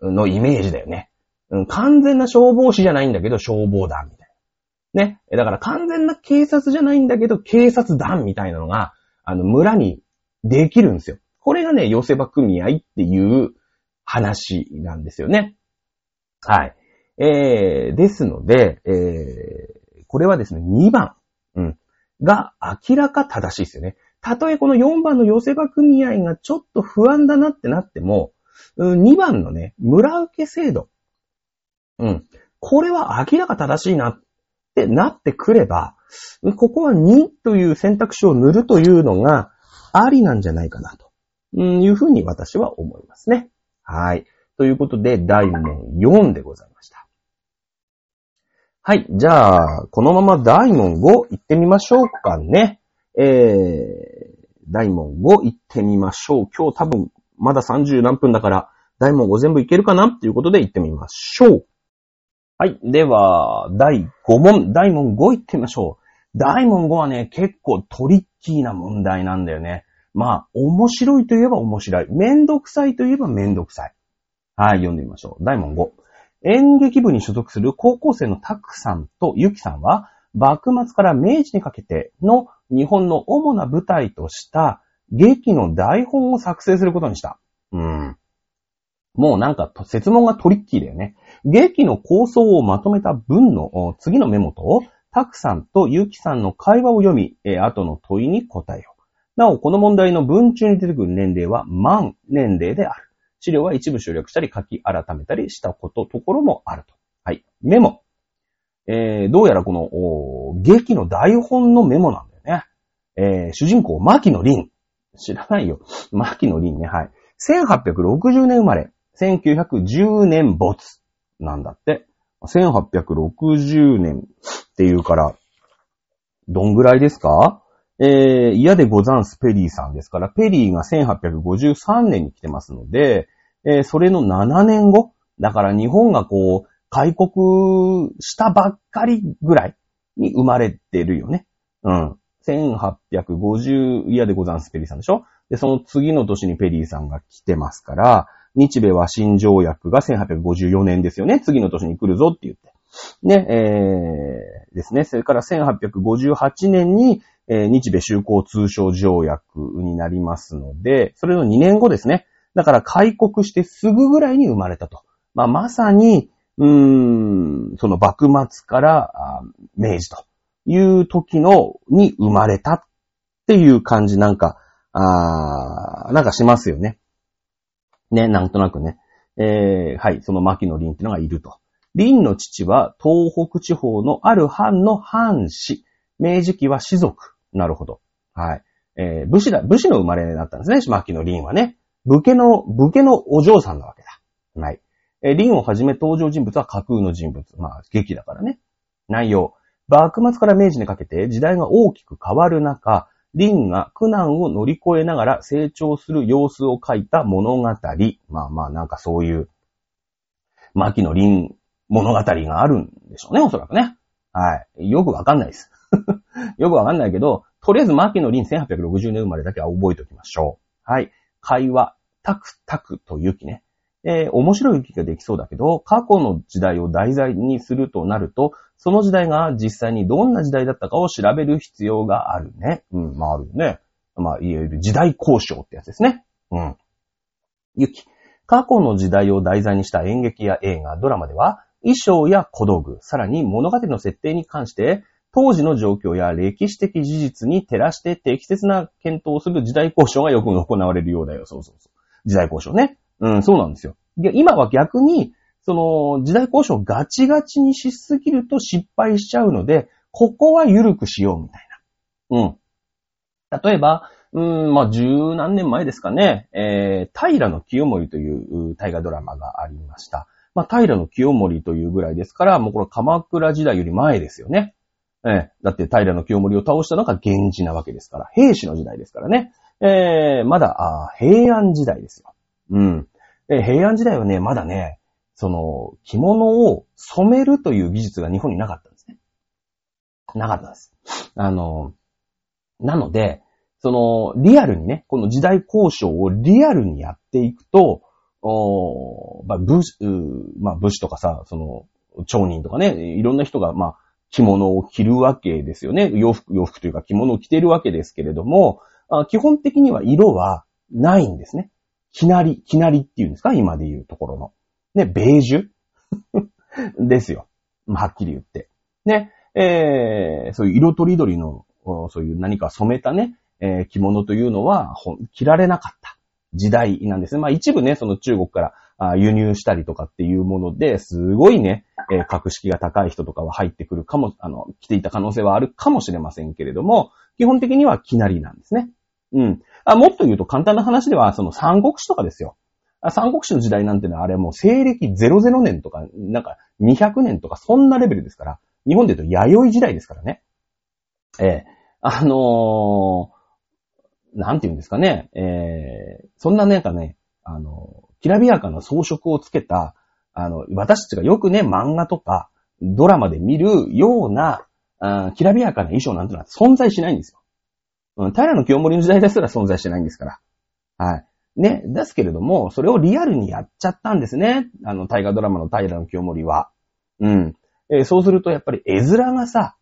のイメージだよね。うん、完全な消防士じゃないんだけど、消防団みたいな。ね。だから完全な警察じゃないんだけど、警察団みたいなのが、あの、村にできるんですよ。これがね、寄せ場組合っていう話なんですよね。はい。えー、ですので、えー、これはですね、2番、うん、が明らか正しいですよね。たとえこの4番の寄せ場組合がちょっと不安だなってなっても、2番のね、村受け制度。うん。これは明らか正しいなってなってくれば、ここは2という選択肢を塗るというのがありなんじゃないかなと、いうふうに私は思いますね。はい。ということで、大問4でございました。はい。じゃあ、このまま大問5行ってみましょうかね。えー、大問5行ってみましょう。今日多分、まだ30何分だから、大問5全部いけるかな？っていうことで行ってみましょう。はい。では、第5問、大問5いってみましょう。大問5はね、結構トリッキーな問題なんだよね。まあ、面白いといえば面白い。めんどくさいといえばめんどくさい。はい、読んでみましょう。大問5。演劇部に所属する高校生のタクさんとユキさんは、幕末から明治にかけての日本の主な舞台とした劇の台本を作成することにした。うん。もうなんか説問がトリッキーだよね。劇の構想をまとめた文の次のメモと、タクさんとユキさんの会話を読み、え後の問いに答えよう。なお、この問題の文中に出てくる年齢は満年齢である。資料は一部省略したり書き改めたりしたこと、ところもあると。はい。メモ。えー、どうやらこの、劇の台本のメモなんだよね。えー、主人公、牧野凛。知らないよ。牧野凛ね。はい。1860年生まれ。1910年没。なんだって。1860年っていうから、どんぐらいですか？えー、嫌でござんすペリーさんですから、ペリーが1853年に来てますので、えー、それの7年後だから日本がこう、開国したばっかりぐらいに生まれてるよね。うん。1850、嫌でござんすペリーさんでしょ？で、その次の年にペリーさんが来てますから、日米和親条約が1854年ですよね。次の年に来るぞって言って。ね、えー、ですね。それから1858年に、えー、日米修好通商条約になりますので、それの2年後ですね。だから開国してすぐぐらいに生まれたと。まあ、まさに、うーん、その幕末から明治という時の、に生まれたっていう感じなんか、あなんかしますよね。ね、なんとなくね。えー、はい、その牧野林っていうのがいると。林の父は東北地方のある藩の藩士。明治期は士族。なるほど。はい。えー、武士だ、武士の生まれだったんですね、牧野林はね。武家の、武家のお嬢さんなわけだ。はい。えー、林をはじめ登場人物は架空の人物。まあ、劇だからね。内容。幕末から明治にかけて時代が大きく変わる中、林が苦難を乗り越えながら成長する様子を書いた物語。まあまあなんかそういう、牧野林物語があるんでしょうね、おそらくね。はい。よくわかんないです。よくわかんないけど、とりあえず牧野林1860年生まれだけは覚えておきましょう。はい。会話、タクタクと雪ね。えー、面白い雪ができそうだけど、過去の時代を題材にするとなると、その時代が実際にどんな時代だったかを調べる必要があるね。うん、まああるね。まあ、いわゆる時代交渉ってやつですね。うん。雪。過去の時代を題材にした演劇や映画、ドラマでは、衣装や小道具、さらに物語の設定に関して、当時の状況や歴史的事実に照らして適切な検討をする時代交渉がよく行われるようだよ。そうそうそう。時代交渉ね。うん、そうなんですよ。今は逆に、その、時代交渉ガチガチにしすぎると失敗しちゃうので、ここは緩くしようみたいな。うん。例えば、うん、まあ、十何年前ですかね、えー、平の清盛という大河ドラマがありました。まあ、平の清盛というぐらいですから、もうこれ鎌倉時代より前ですよね。えー、だって平の清盛を倒したのが源氏なわけですから、平氏の時代ですからね。えー、まだ、あ平安時代ですよ。うん。え平安時代はね、まだね、その、着物を染めるという技術が日本になかったんですね。なかったです。あの、なので、その、リアルにね、この時代交渉をリアルにやっていくと、おまあ、武士、まあ、武士とかさ、その、町人とかね、いろんな人が、まあ、着物を着るわけですよね。洋服、洋服というか着物を着てるわけですけれども、基本的には色はないんですね。きなり、きなりっていうんですか？今で言うところの。ね、ベージュ？ですよ。はっきり言って。ね、えー、そういう色とりどりの、そういう何か染めたね、えー、着物というのは、着られなかった時代なんですね。まあ一部ね、その中国から輸入したりとかっていうもので、すごいね、えー、格式が高い人とかは入ってくるかも、あの、着ていた可能性はあるかもしれませんけれども、基本的にはきなりなんですね。うん。あもっと言うと簡単な話では、その三国志とかですよ。三国志の時代なんてのはあれはもう西暦00年とか、なんか200年とかそんなレベルですから、日本で言うと弥生時代ですからね。ええあのー、なんて言うんですかね。ええそんななんかね、あのきらびやかな装飾をつけた、あの、私たちがよくね、漫画とか、ドラマで見るような、あきらびやかな衣装なんてのは存在しないんですよ。うん、平の清盛の時代ですら存在してないんですから。はい。ね、ですけれども、それをリアルにやっちゃったんですね。あの、大河ドラマの平の清盛は。うん。えー、そうすると、やっぱり絵面がさ、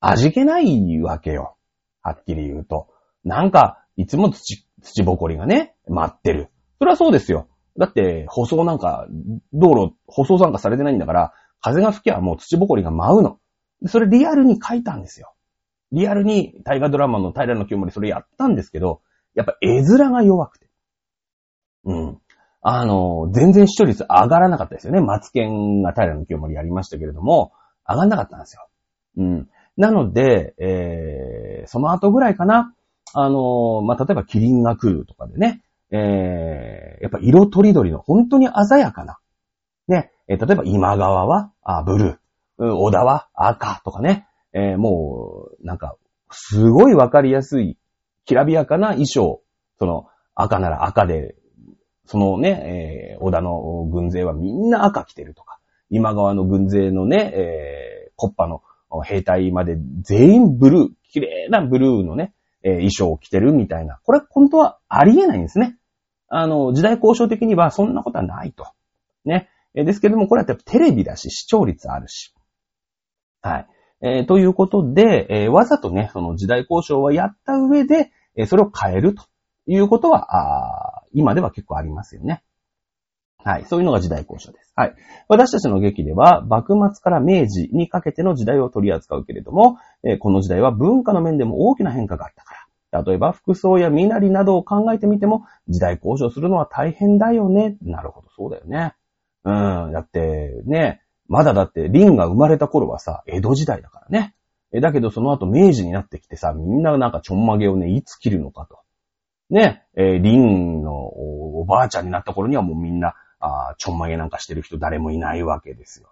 味気ないわけよ。はっきり言うと。なんか、いつも土、土ぼこりがね、待ってる。それはそうですよ。だって、舗装なんか、道路、舗装参加されてないんだから、風が吹きゃもう土ぼこりが舞うの。それリアルに書いたんですよ。リアルに大河ドラマの平の清盛それやったんですけど、やっぱ絵面が弱くて。うん。あの、全然視聴率上がらなかったですよね。マツケンが平の清盛やりましたけれども、上がんなかったんですよ。うん。なので、えー、その後ぐらいかな。あの、まあ、例えばキリンが来るとかでね、えー、やっぱ色とりどりの本当に鮮やかな。ね、えー、例えば今川は、あ、ブルー、小田は赤とかね、えー、もう、なんか、すごいわかりやすい、きらびやかな衣装。その、赤なら赤で、そのね、えー、小田の軍勢はみんな赤着てるとか、今川の軍勢のね、えー、コッパの兵隊まで全員ブルー、綺麗なブルーのね、えー、衣装を着てるみたいな。これ本当はありえないんですね。あの、時代交渉的にはそんなことはないと。ね。えー、ですけども、これはやっぱテレビだし、視聴率あるし。はい。えー、ということで、え、わざとね、その時代交渉はやった上で、え、それを変えるということは、あ今では結構ありますよね。はい。そういうのが時代交渉です。はい。私たちの劇では、幕末から明治にかけての時代を取り扱うけれども、えー、この時代は文化の面でも大きな変化があったから。例えば、服装や身なりなどを考えてみても、時代交渉するのは大変だよね。なるほど、そうだよね。うん。だって、ね、まだだって、リンが生まれた頃はさ、江戸時代だからね。え、だけどその後明治になってきてさ、みんななんかちょんまげをね、いつ切るのかと。ね、えー、リンのおばあちゃんになった頃にはもうみんな、あちょんまげなんかしてる人誰もいないわけですよ。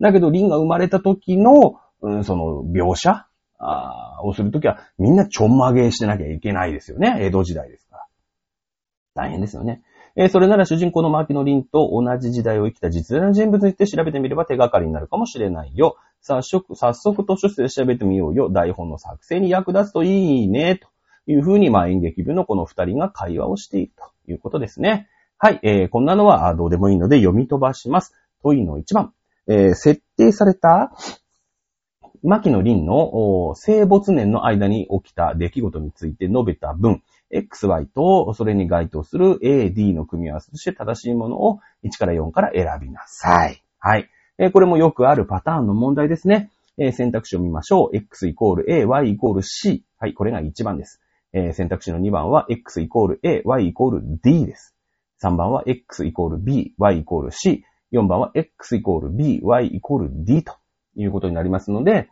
だけど、リンが生まれた時の、うん、その、描写あをするときは、みんなちょんまげしてなきゃいけないですよね。江戸時代ですから。大変ですよね。えー、それなら主人公の牧野凛と同じ時代を生きた実在の人物にって調べてみれば手がかりになるかもしれないよ。早速、早速図書室で調べてみようよ。台本の作成に役立つといいね。というふうに、まあ演劇部のこの二人が会話をしているということですね。はい、えー、こんなのはどうでもいいので読み飛ばします。問いの1番。えー、設定された牧野凛の生没年の間に起きた出来事について述べた文。XY とそれに該当する A、D の組み合わせとして正しいものを1から4から選びなさい。はい。えこれもよくあるパターンの問題ですね。え選択肢を見ましょう。X イコール A、Y イコール C。はい、これが1番です。え選択肢の2番は X イコール A、Y イコール D です。3番は X イコール B、Y イコール C。4番は X イコール B、Y イコール D ということになりますので、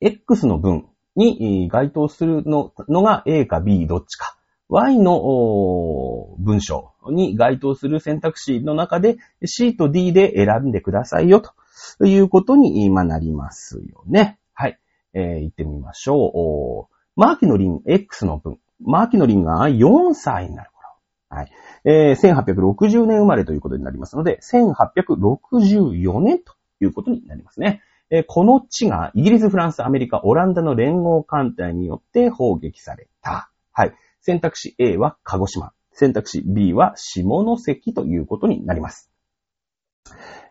X の分に該当するのが A か B どっちか。Y の文章に該当する選択肢の中で C と D で選んでくださいよということに今なりますよね。はい。えー、行ってみましょう。マーキのリン X の分。マーキのリンが4歳になる。はい。えー、1860年生まれということになりますので、1864年ということになりますね。えこの地がイギリス、フランス、アメリカ、オランダの連合艦隊によって砲撃された。はい。選択肢 A は鹿児島。選択肢 B は下関ということになります。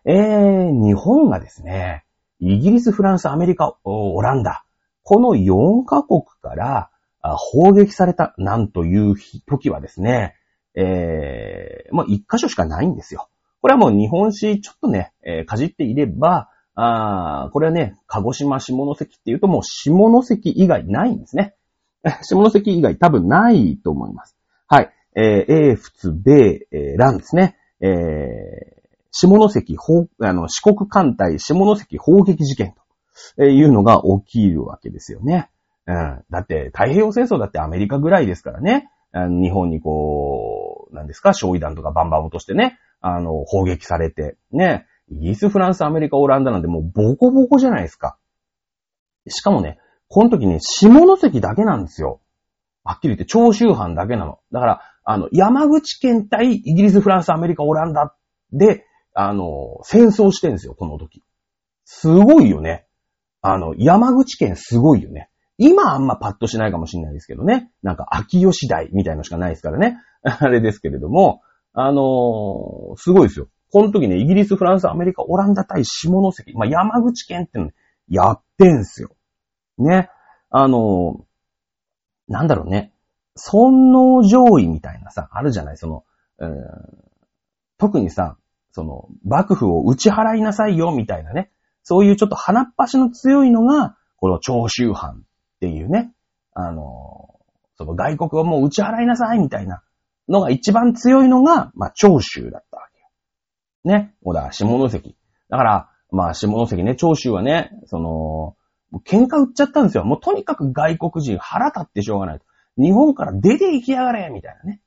えー、日本がですね、イギリス、フランス、アメリカ、オランダ、この4カ国から砲撃されたなんという時はですね、えー、まあ、1箇所しかないんですよ。これはもう日本史ちょっとね、えー、かじっていれば、ああこれはね、鹿児島下関っていうともう下関以外ないんですね。下関以外多分ないと思います。はい。えー、英仏米、えー、蘭ですね。えー、下関、あの、四国艦隊下関砲撃事件というのが起きるわけですよね。うん。だって、太平洋戦争だってアメリカぐらいですからね。日本にこう、何ですか、焼夷弾とかバンバン落としてね、あの、砲撃されて、ね、イギリス、フランス、アメリカ、オランダなんてもうボコボコじゃないですか。しかもね、この時ね、下関だけなんですよ。はっきり言って長州藩だけなの。だから、あの、山口県対イギリス、フランス、アメリカ、オランダで、あの、戦争してんですよ、この時。すごいよね。あの、山口県すごいよね。今あんまパッとしないかもしれないですけどね。なんか、秋吉台みたいのしかないですからね。あれですけれども、あのー、すごいですよ。この時ね、イギリス、フランス、アメリカ、オランダ対下関、まあ、山口県ってのやってんすよ。ね。あのー、なんだろうね。尊王上位みたいなさ、あるじゃない？その、うん、特にさ、その、幕府を打ち払いなさいよ、みたいなね。そういうちょっと鼻っ端の強いのが、この長州藩っていうね。あの、その外国をもう打ち払いなさい、みたいなのが一番強いのが、まあ、長州だったわけよ。ね。小田、下関。だから、まあ、下関ね、長州はね、その、喧嘩売っちゃったんですよ。もうとにかく外国人腹立ってしょうがない。日本から出て行きやがれみたいなね。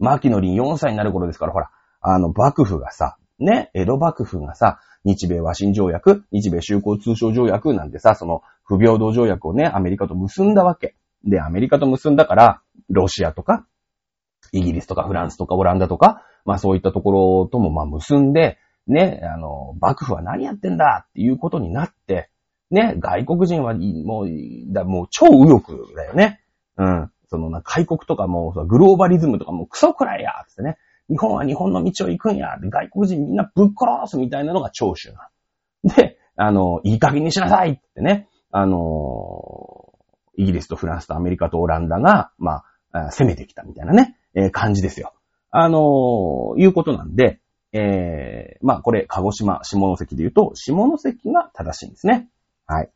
牧野林4歳になる頃ですから、ほら、あの、幕府がさ、ね、江戸幕府がさ、日米和親条約、日米修好通商条約なんてさ、その不平等条約をね、アメリカと結んだわけ。で、アメリカと結んだから、ロシアとか、イギリスとかフランスとかオランダとか、まあそういったところともまあ結んで、ね、あの、幕府は何やってんだっていうことになって、ね、外国人はもう、だもう超右翼だよね。うん。そのな、開国とかも、グローバリズムとかもクソくらいやつってね。日本は日本の道を行くんや。で、外国人みんなぶっ殺すみたいなのが長州な。で、あの、いい加減にしなさいってね。あの、イギリスとフランスとアメリカとオランダが、まあ、攻めてきたみたいなね、えー、感じですよ。あのいうことなんで、えー、まあ、これ、鹿児島、下関で言うと、下関が正しいんですね。はい。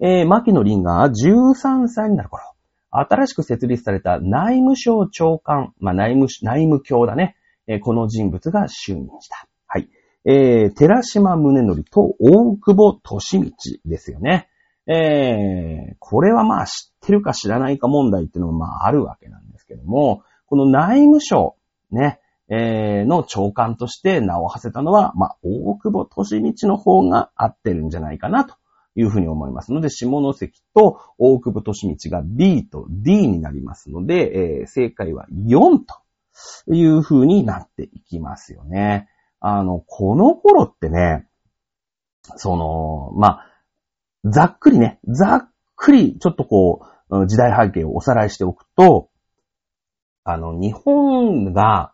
えー、牧野林が13歳になる頃、新しく設立された内務省長官、まあ、内務、内務卿だね。え、この人物が就任した。はい。えー、寺島宗則と大久保利道ですよね。えー、これはまあ知ってるか知らないか問題っていうのもまああるわけなんですけども、この内務省、ね、えー、の長官として名を馳せたのは、まあ、大久保利道の方が合ってるんじゃないかなというふうに思いますので、下関と大久保利道が B と D になりますので、えー、正解は4というふうになっていきますよね。あの、この頃ってね、その、まあ、ざっくりね、ざっくりちょっとこう、時代背景をおさらいしておくと、あの、日本が、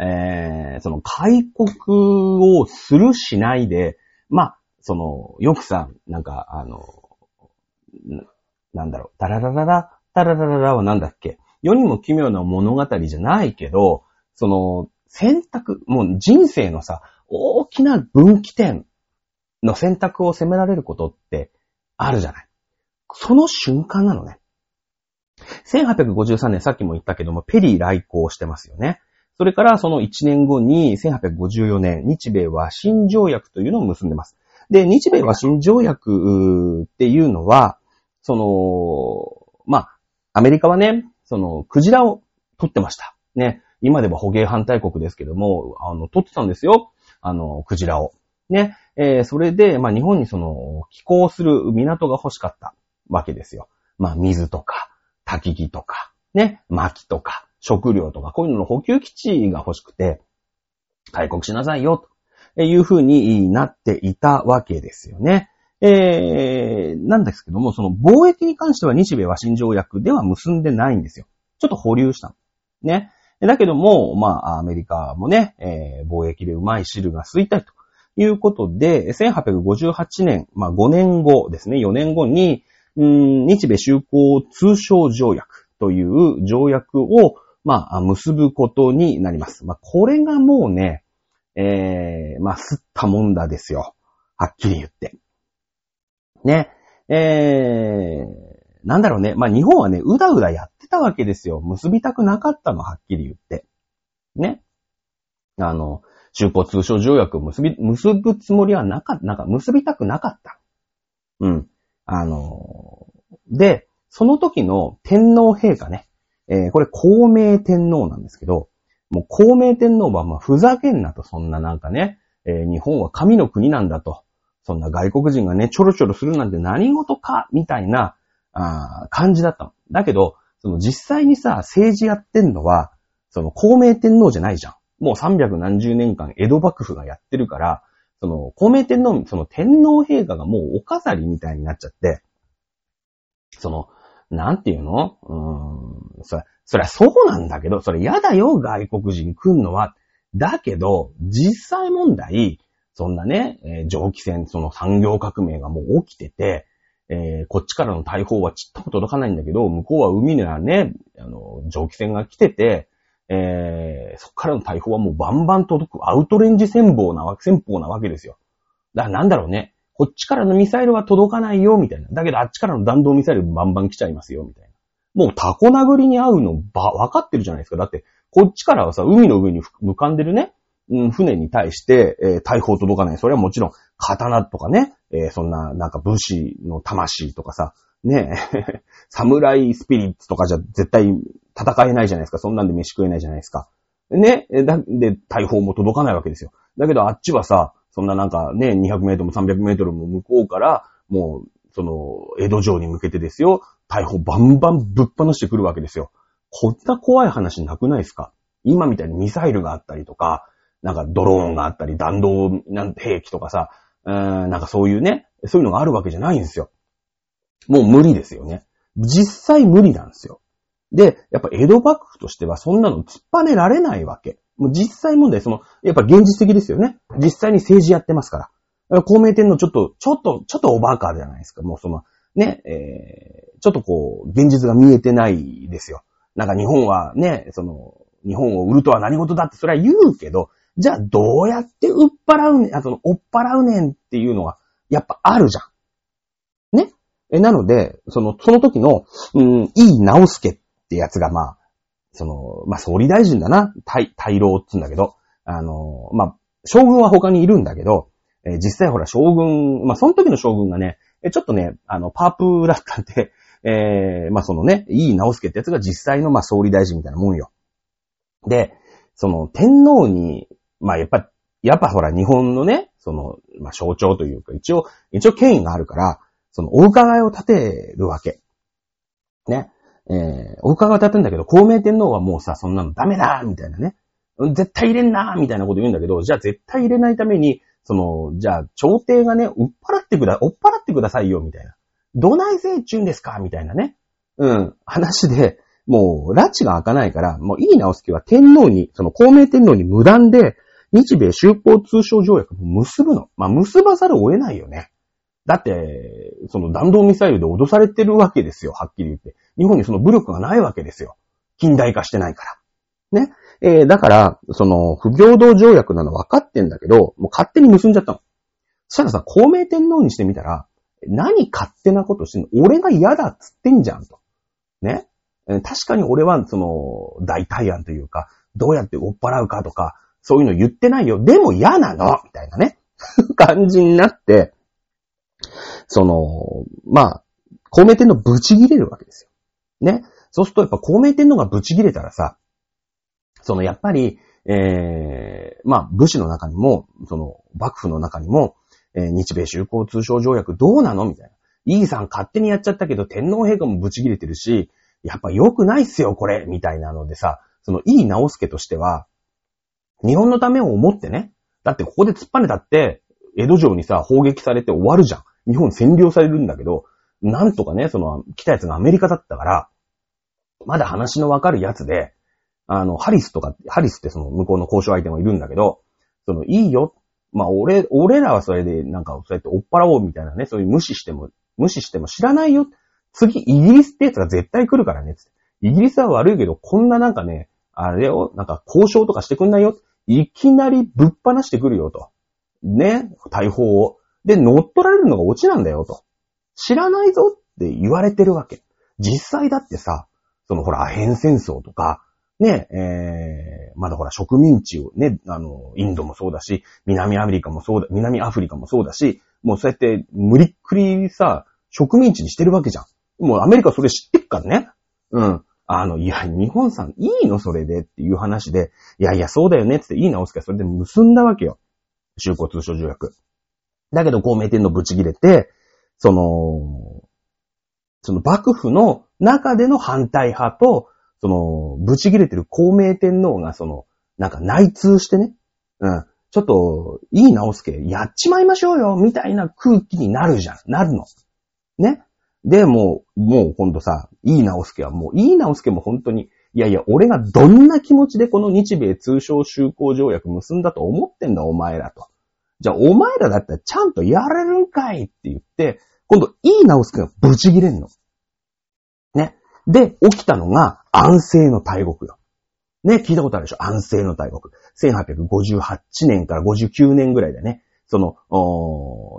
えー、その開国をするしないで、まあ、その、よくさ、なんか、あの、ななんだろう、タララララ、タララララはなんだっけ？世にも奇妙な物語じゃないけど、その、選択、もう人生のさ、大きな分岐点の選択を責められることってあるじゃない？その瞬間なのね。1853年、さっきも言ったけども、ペリー来航してますよね。それからその1年後に1854年、日米和親条約というのを結んでます。で、日米和親条約っていうのは、その、まあ、アメリカはね、その、クジラを取ってました。ね。今では捕鯨反対国ですけども、あの、取ってたんですよ。あの、クジラを。ね。えー、それで、まあ、日本にその、寄港する港が欲しかったわけですよ。まあ、水とか、焚き木とか、ね、薪とか、食料とか、こういうのの補給基地が欲しくて、開国しなさいよ、というふうになっていたわけですよね。えー、なんですけども、その貿易に関しては日米和親条約では結んでないんですよ。ちょっと保留したの。ね。だけども、まあ、アメリカもね、えー、貿易でうまい汁が吸いたいということで、1858年、まあ5年後ですね、4年後に、日米修好通商条約という条約を、まあ、結ぶことになります。まあ、これがもうね、えー、まあ、吸ったもんだですよ。はっきり言って。ね。えー、なんだろうね。まあ、日本はね、うだうだやってたわけですよ。結びたくなかったの、はっきり言って。ね。あの、中古通商条約を結び、結ぶつもりはなかった、なんか結びたくなかった。うん。あの、で、その時の天皇陛下ね、えー、これ孔明天皇なんですけど、もう孔明天皇はまあふざけんなと、そんななんかね、えー、日本は神の国なんだと。そんな外国人がね、ちょろちょろするなんて何事か、みたいな、あ感じだったの。だけど、その実際にさ、政治やってんのは、その孔明天皇じゃないじゃん。もう300何十年間江戸幕府がやってるから、その、孔明天皇、その天皇陛下がもうお飾りみたいになっちゃって、その、なんていうの？うーん、それ、そりゃそうなんだけど、それ嫌だよ、外国人来んのは。だけど、実際問題、そんなね、えー蒸気船、その産業革命がもう起きてて、えーこっちからの大砲はちっとも届かないんだけど、向こうは海にはね、あの、蒸気船が来てて、えーそっからの大砲はもうバンバン届く、アウトレンジ戦法なわけ、戦法なわけですよ。だからなんだろうね。こっちからのミサイルは届かないよ、みたいな。だけどあっちからの弾道ミサイルバンバン来ちゃいますよ、みたいな。もうタコ殴りに合うのば、分かってるじゃないですか。だって、こっちからはさ、海の上に浮かんでるね、うん、船に対して、えー大砲届かない。それはもちろん、刀とかね、えーそんな、なんか武士の魂とかさ、ねえ、侍スピリッツとかじゃ絶対戦えないじゃないですか。そんなんで飯食えないじゃないですか。ね、えだ、で、大砲も届かないわけですよ。だけどあっちはさ、そんななんかね、200メートルも300メートルも向こうから、もう、その、江戸城に向けてですよ、大砲バンバンぶっ放してくるわけですよ。こんな怖い話なくないですか？今みたいにミサイルがあったりとか、なんかドローンがあったり、弾道なん兵器とかさ、うーんなんかそういうね、そういうのがあるわけじゃないんですよ。もう無理ですよね。実際無理なんですよ。で、やっぱ江戸幕府としてはそんなの突っぱねられないわけ。もう実際問題、その、やっぱ現実的ですよね。実際に政治やってますから。公明天皇ちょっと、ちょっと、ちょっとおバカじゃないですか。もうその、ね、えー、ちょっとこう、現実が見えてないですよ。なんか日本はね、その、日本を売るとは何事だってそれは言うけど、じゃあどうやって売っ払うねん、あその、追っ払うねんっていうのが、やっぱあるじゃん。ね？え、なので、その、その時の、うん、いい直輔ってやつが、まあ、その、まあ、総理大臣だな。大、大老って言うんだけど、あの、まあ、将軍は他にいるんだけど、えー実際ほら将軍、まあ、その時の将軍がね、えちょっとね、あの、パープだったんで、えーまあ、そのね、いい直輔ってやつが実際の、まあ、総理大臣みたいなもんよ。で、その、天皇に、まあ、やっぱ、やっぱほら、日本のね、その、まあ、象徴というか、一応、一応権威があるから、その、お伺いを立てるわけ。ね。えー、お伺いを立てるんだけど、孔明天皇はもうさ、そんなのダメだみたいなね。絶対入れんなみたいなこと言うんだけど、じゃあ絶対入れないために、その、じゃあ、朝廷がね、売っ払ってくだ、追っ払ってくださいよ、みたいな。どないせいちゅんですか？みたいなね。うん、話で、もう、拉致が開かないから、もう、いい直輔は天皇に、その、孔明天皇に無断で、日米修好通商条約を結ぶの。まあ、結ばざるを得ないよね。だって、その弾道ミサイルで脅されてるわけですよ、はっきり言って。日本にその武力がないわけですよ。近代化してないから。ね。えーだから、その、不平等条約なの分かってんだけど、もう勝手に結んじゃったの。そしたらさ、孔明天皇にしてみたら、何勝手なことしてんの？俺が嫌だっつってんじゃんと。ね？確かに俺は、その、大対案というか、どうやって追っ払うかとか、そういうの言ってないよ。でも嫌なのみたいなね。感じになって、その、まあ、公明天皇ブチ切れるわけですよ。ね？そうするとやっぱ公明天皇がブチ切れたらさ、そのやっぱり、ええまあ武士の中にも、その幕府の中にも、えー日米修好通商条約どうなのみたいな。イーさん勝手にやっちゃったけど天皇陛下もブチ切れてるし、やっぱ良くないっすよこれみたいなのでさ、そのいい直輔としては、日本のためを思ってね。だってここで突っぱねたって、江戸城にさ、砲撃されて終わるじゃん。日本占領されるんだけど、なんとかね、その、来たやつがアメリカだったから、まだ話のわかるやつで、あの、ハリスとか、ハリスってその向こうの交渉相手もいるんだけど、その、いいよ。まあ、俺、俺らはそれで、なんか、そうやって追っ払おうみたいなね、そういう無視しても、無視しても知らないよ。次、イギリスってやつが絶対来るからね、つって。イギリスは悪いけど、こんななんかね、あれを、なんか交渉とかしてくんないよ。いきなりぶっ放してくるよと。ね、大砲を。で、乗っ取られるのがオチなんだよと。知らないぞって言われてるわけ。実際だってさ、そのほら、アヘン戦争とか、ね、えー、まだほら植民地をね、あの、インドもそうだし、南アメリカもそうだ、南アフリカもそうだし、もうそうやって無理っくりさ、植民地にしてるわけじゃん。もうアメリカそれ知ってっからね。うん。あの、いや、日本さんいいのそれでっていう話で、いやいや、そうだよねってっていいな、オスカそれで結んだわけよ。修好通商条約。だけど、公明天皇ぶち切れて、その、その幕府の中での反対派と、その、ぶち切れてる公明天皇が、その、なんか内通してね、うん、ちょっと、いい直輔、やっちまいましょうよ、みたいな空気になるじゃん。なるの。ね。で、もう、もうほんとさ、いい直輔はもう、いい直輔も本当に、いやいや、俺がどんな気持ちでこの日米通商修好条約結んだと思ってんだ、お前らと。じゃあ、お前らだったらちゃんとやれるんかいって言って、今度、いい直輔がブチ切れんの。で、起きたのが、安政の大国よ。ね、聞いたことあるでしょ？安政の大国。1858年から59年ぐらいだね。その、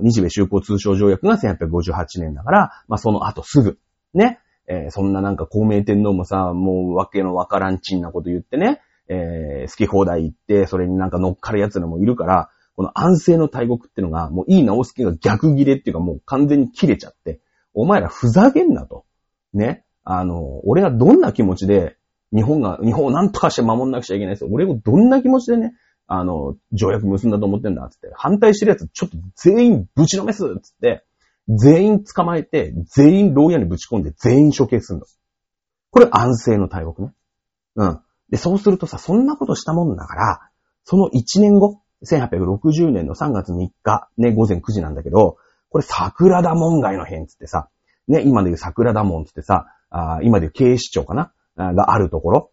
日米修好通商条約が1858年だから、まあ、その後すぐ。ね？えー、そんななんか公明天皇もさ、もうわけのわからんちんなこと言ってね、えー、好き放題言って、それになんか乗っかる奴らもいるから、この安政の大国ってのが、もういい直輔が逆切れっていうかもう完全に切れちゃって、お前らふざけんなと。ね？あの、俺がどんな気持ちで、日本が、日本を何とかして守んなくちゃいけないですよ俺をどんな気持ちでね、あの、条約結んだと思ってんだ、つって。反対してるやつ、ちょっと全員ぶちのめすつって、全員捕まえて、全員牢屋にぶち込んで、全員処刑するの。これ安政の大国ね。うん。で、そうするとさ、そんなことしたもんだから、その1年後、1860年の3月3日、ね、午前9時なんだけど、これ桜田門外の変つってさ、ね、今でいう桜田門つってさ、あ今で警視庁かな？があるところ、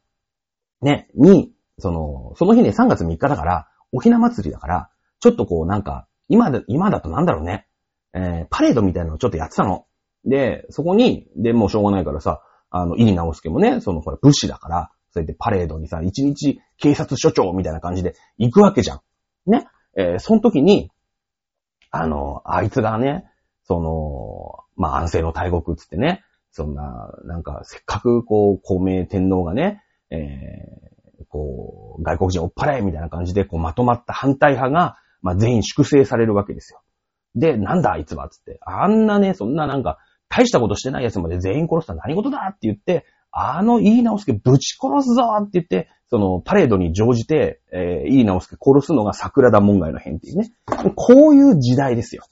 ね、に、その、その日ね、3月3日だから、沖縄祭りだから、ちょっとこうなんか、今だ、今だとなんだろうね、えー、パレードみたいなのをちょっとやってたの。で、そこに、で、もうしょうがないからさ、あの、入直輔もね、その、ほら、武士だから、それでパレードにさ、一日警察署長みたいな感じで行くわけじゃん。ね？えー、その時に、あの、あいつがね、その、まあ、安政の大国つってね、そんな、なんか、せっかく、こう、公明天皇がね、えー、こう、外国人追っ払えみたいな感じで、こう、まとまった反対派が、まあ、全員粛清されるわけですよ。で、なんだあいつはつって。あんなね、そんななんか、大したことしてない奴まで全員殺したら何事だって言って、あの、いい直輔ぶち殺すぞって言って、その、パレードに乗じて、えー、いい直輔殺すのが桜田門外の変っていうね。こういう時代ですよ。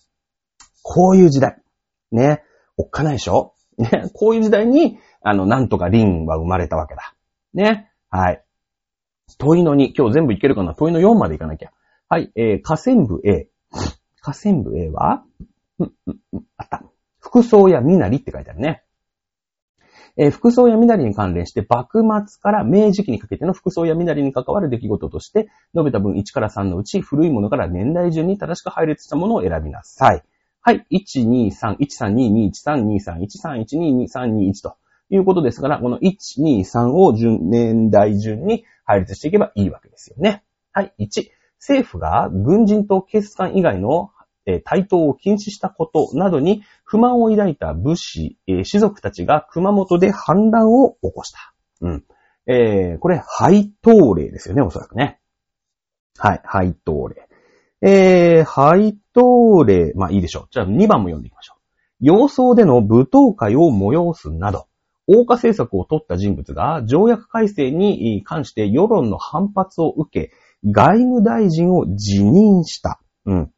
こういう時代。ね。おっかないでしょ？ね、こういう時代に、あの、なんとかリンは生まれたわけだ。ね。はい。問いの2。今日全部いけるかな？問いの4までいかなきゃ。はい。えー、河川部 A。河川部 A は、うん、うん、うん、あった。服装や身なりって書いてあるね。えー、服装や身なりに関連して、幕末から明治期にかけての服装や身なりに関わる出来事として、述べた分1から3のうち、古いものから年代順に正しく配列したものを選びなさい。はい。123、132231312123121ということですから、この123を順、年代順に配列していけばいいわけですよね。はい。1、政府が軍人と警察官以外の対等を禁止したことなどに不満を抱いた武士、士族たちが熊本で反乱を起こした。うん。えー、これ、配当例ですよね、おそらくね。はい、配当例。えー、配当例、まあいいでしょう。じゃあ2番も読んでいきましょう。様相での舞踏会を催すなど、大化政策を取った人物が条約改正に関して世論の反発を受け、外務大臣を辞任した。うん。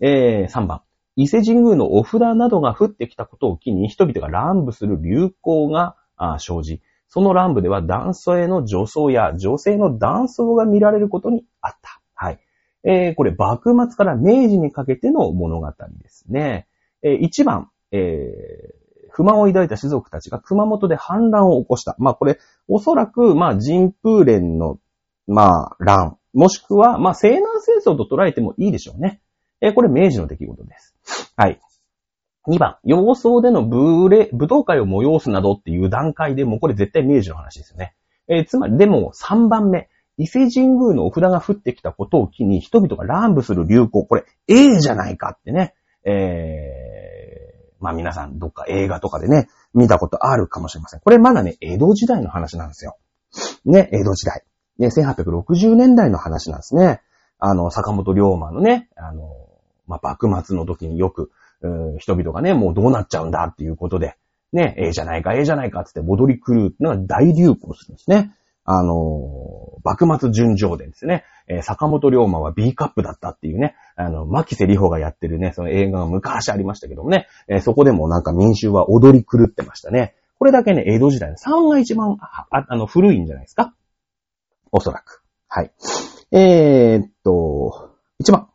えー、3番。伊勢神宮のお札などが降ってきたことを機に人々が乱舞する流行が生じ、その乱舞では男性の女装や女性の男装が見られることにあった。はい。えー、これ、幕末から明治にかけての物語ですね。えー、1番、えー、不満を抱いた士族たちが熊本で反乱を起こした。まあこれ、おそらく、まあ神風連の、まあ乱、もしくは、まあ西南戦争と捉えてもいいでしょうね。えー、これ明治の出来事です。はい。2番、洋装での武礼、武道会を催すなどっていう段階でもうこれ絶対明治の話ですよね。えー、つまり、でも3番目、伊勢神宮のお札が降ってきたことを機に人々が乱舞する流行、これ A じゃないかってね、えー、まあ皆さんどっか映画とかでね、見たことあるかもしれません。これまだね、江戸時代の話なんですよ。ね、江戸時代。ね、1860年代の話なんですね。あの、坂本龍馬のね、あの、まあ、幕末の時によく、人々がね、もうどうなっちゃうんだっていうことで、ね、ええじゃないか、ええじゃないかってって戻り狂うってのが大流行するんですね。あの、幕末純情伝ですね。えー、坂本龍馬は B カップだったっていうね、あの、牧瀬里穂がやってるね、その映画が昔ありましたけどもね、えー、そこでもなんか民衆は踊り狂ってましたね。これだけね、江戸時代の3が一番、ああの、古いんじゃないですかおそらく。はい。えー、っと、1番。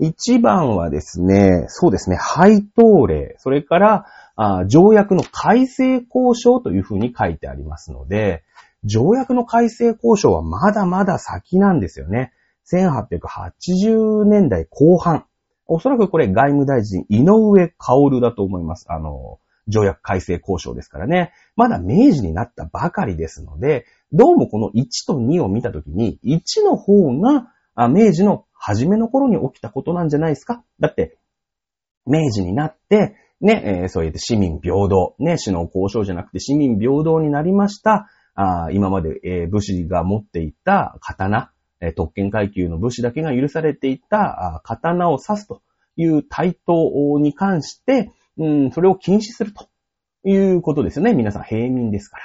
1番はですね、そうですね、配当例、それからあ条約の改正交渉というふうに書いてありますので、条約の改正交渉はまだまだ先なんですよね。1880年代後半。おそらくこれ外務大臣井上薫だと思います。あの、条約改正交渉ですからね。まだ明治になったばかりですので、どうもこの1と2を見たときに、1の方が明治の初めの頃に起きたことなんじゃないですかだって、明治になって、ね、えー、そうやって市民平等、ね、首脳交渉じゃなくて市民平等になりました。あ今まで、え、武士が持っていた刀、え、特権階級の武士だけが許されていたあ刀を刺すという対等に関して、うん、それを禁止するということですよね。皆さん平民ですか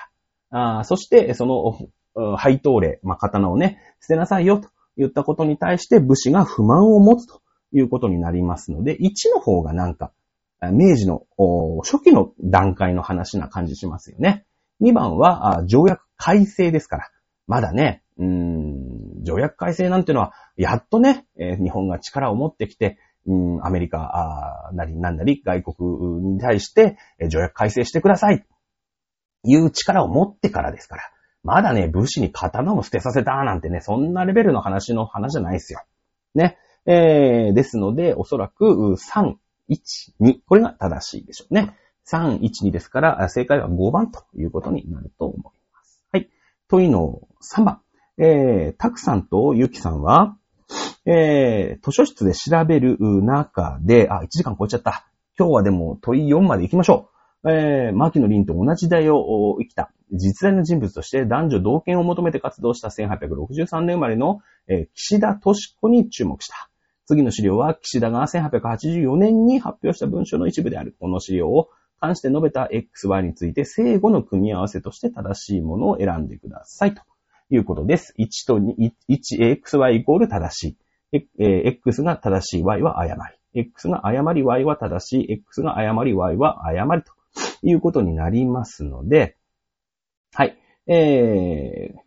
ら。あそして、その、配当例、まあ、刀をね、捨てなさいよと言ったことに対して武士が不満を持つということになりますので、1の方がなんか、明治の初期の段階の話な感じしますよね。2番は条約改正ですから。まだね、うーん条約改正なんてのは、やっとね、えー、日本が力を持ってきて、うん、アメリカなりなんなり外国に対して、えー、条約改正してください。いう力を持ってからですから。まだね、武士に刀を捨てさせたなんてね、そんなレベルの話の話じゃないですよ。ね。えー、ですので、おそらく3、1、2。これが正しいでしょうね。3、1、2ですから、正解は5番ということになると思います。はい。問いの3番。えー、たくさんとゆきさんは、えー、図書室で調べる中で、あ、1時間超えちゃった。今日はでも問い4まで行きましょう。えー、牧野林と同じ時代を生きた実在の人物として男女同権を求めて活動した1863年生まれの、えー、岸田敏子に注目した。次の資料は岸田が1884年に発表した文書の一部である。この資料を関して述べた XY について正誤の組み合わせとして正しいものを選んでください。ということです。1と2、1、XY イコール正しい。X が正しい Y は誤り。X が誤り Y は正しい。X が誤り Y は誤りということになりますので、はい。えー、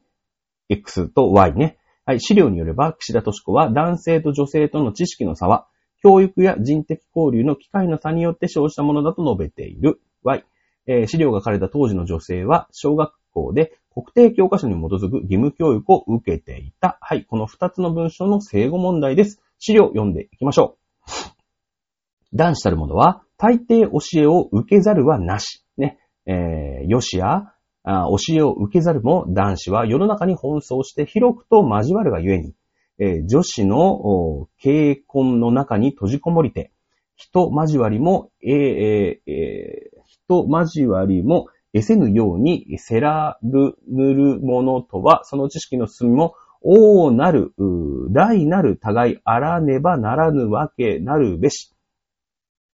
X と Y ね。はい。資料によれば、岸田敏子は男性と女性との知識の差は、教育や人的交流の機会の差によって生じたものだと述べている。Y。えー、資料が書かれた当時の女性は、小学校で国定教科書に基づく義務教育を受けていた。はい。この二つの文章の正誤問題です。資料を読んでいきましょう。男子たる者は、大抵教えを受けざるはなし。ね。えー、よしや、教えを受けざるも男子は世の中に奔走して広くと交わるがゆえに、えー、女子の結婚の中に閉じこもりて、人交わりも、えーえー、人交わりも得せぬようにせらる、ぬるものとは、その知識の進みも、大なる、大なる互いあらねばならぬわけなるべし。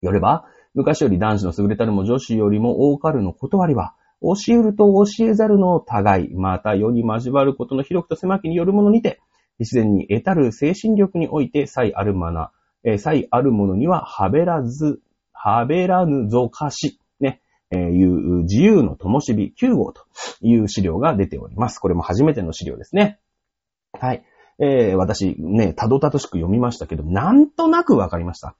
よれば、昔より男子の優れたるも女子よりも多かるの断りは、教えると教えざるの互い、また世に交わることの広くと狭きによるものにて、自然に得たる精神力において、才あるまな、えー、才あるものには、はべらず、はべらぬぞかし、ね、えー、いう自由の灯火9号という資料が出ております。これも初めての資料ですね。はい。えー、私ね、たどたどしく読みましたけど、なんとなくわかりました。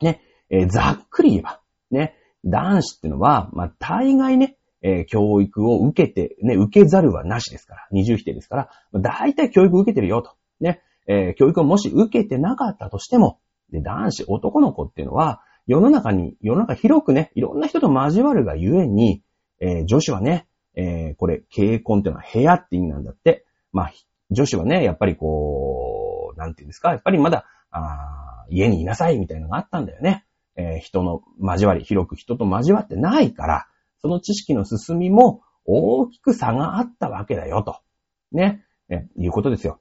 ね、えー、ざっくり言えば、ね、男子ってのは、まあ、大概ね、えー、教育を受けて、ね、受けざるはなしですから、二重否定ですから、大体教育を受けてるよと。ね、えー、教育をもし受けてなかったとしても、で、男子、男の子っていうのは、世の中に、世の中広くね、いろんな人と交わるがゆえに、えー、女子はね、えー、これ、結婚っていうのは部屋って意味なんだって。まあ、女子はね、やっぱりこう、なんていうんですか、やっぱりまだ、あ家にいなさいみたいなのがあったんだよね。えー、人の交わり、広く人と交わってないから、その知識の進みも大きく差があったわけだよ、と。ね。え、いうことですよ。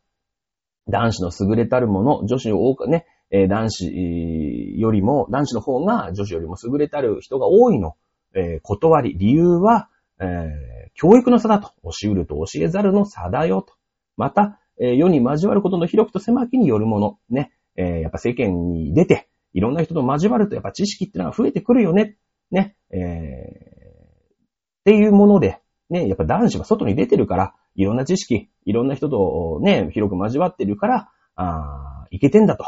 男子の優れたるもの、女子を多くね、え、男子よりも、男子の方が女子よりも優れたる人が多いの。えー、断り、理由は、えー、教育の差だと。教えると教えざるの差だよと。また、えー、世に交わることの広くと狭きによるもの。ね。え、やっぱ世間に出て、いろんな人と交わるとやっぱ知識ってのは増えてくるよね。ね。えー、っていうもので、ね、やっぱ男子は外に出てるから、いろんな知識、いろんな人とね、広く交わってるから、ああいけてんだと。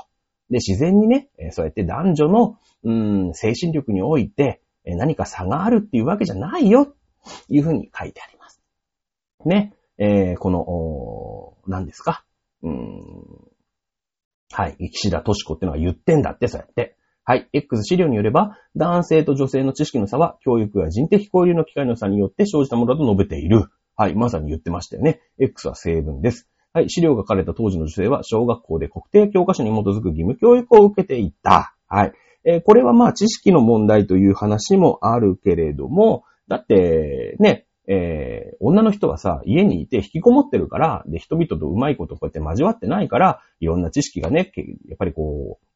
で、自然にね、そうやって男女の、うん、精神力において、何か差があるっていうわけじゃないよ、いうふうに書いてあります。ね、えー、この、お何ですか？うん、はい、岸田敏子ってのが言ってんだって、そうやって。はい。X 資料によれば、男性と女性の知識の差は、教育や人的交流の機会の差によって生じたものだと述べている。はい。まさに言ってましたよね。X は成分です。はい。資料が書かれた当時の女性は、小学校で国定教科書に基づく義務教育を受けていた。はい。えー、これはまあ知識の問題という話もあるけれども、だって、ね、えー、女の人はさ、家にいて引きこもってるから、で、人々とうまいことこうやって交わってないから、いろんな知識がね、やっぱりこう、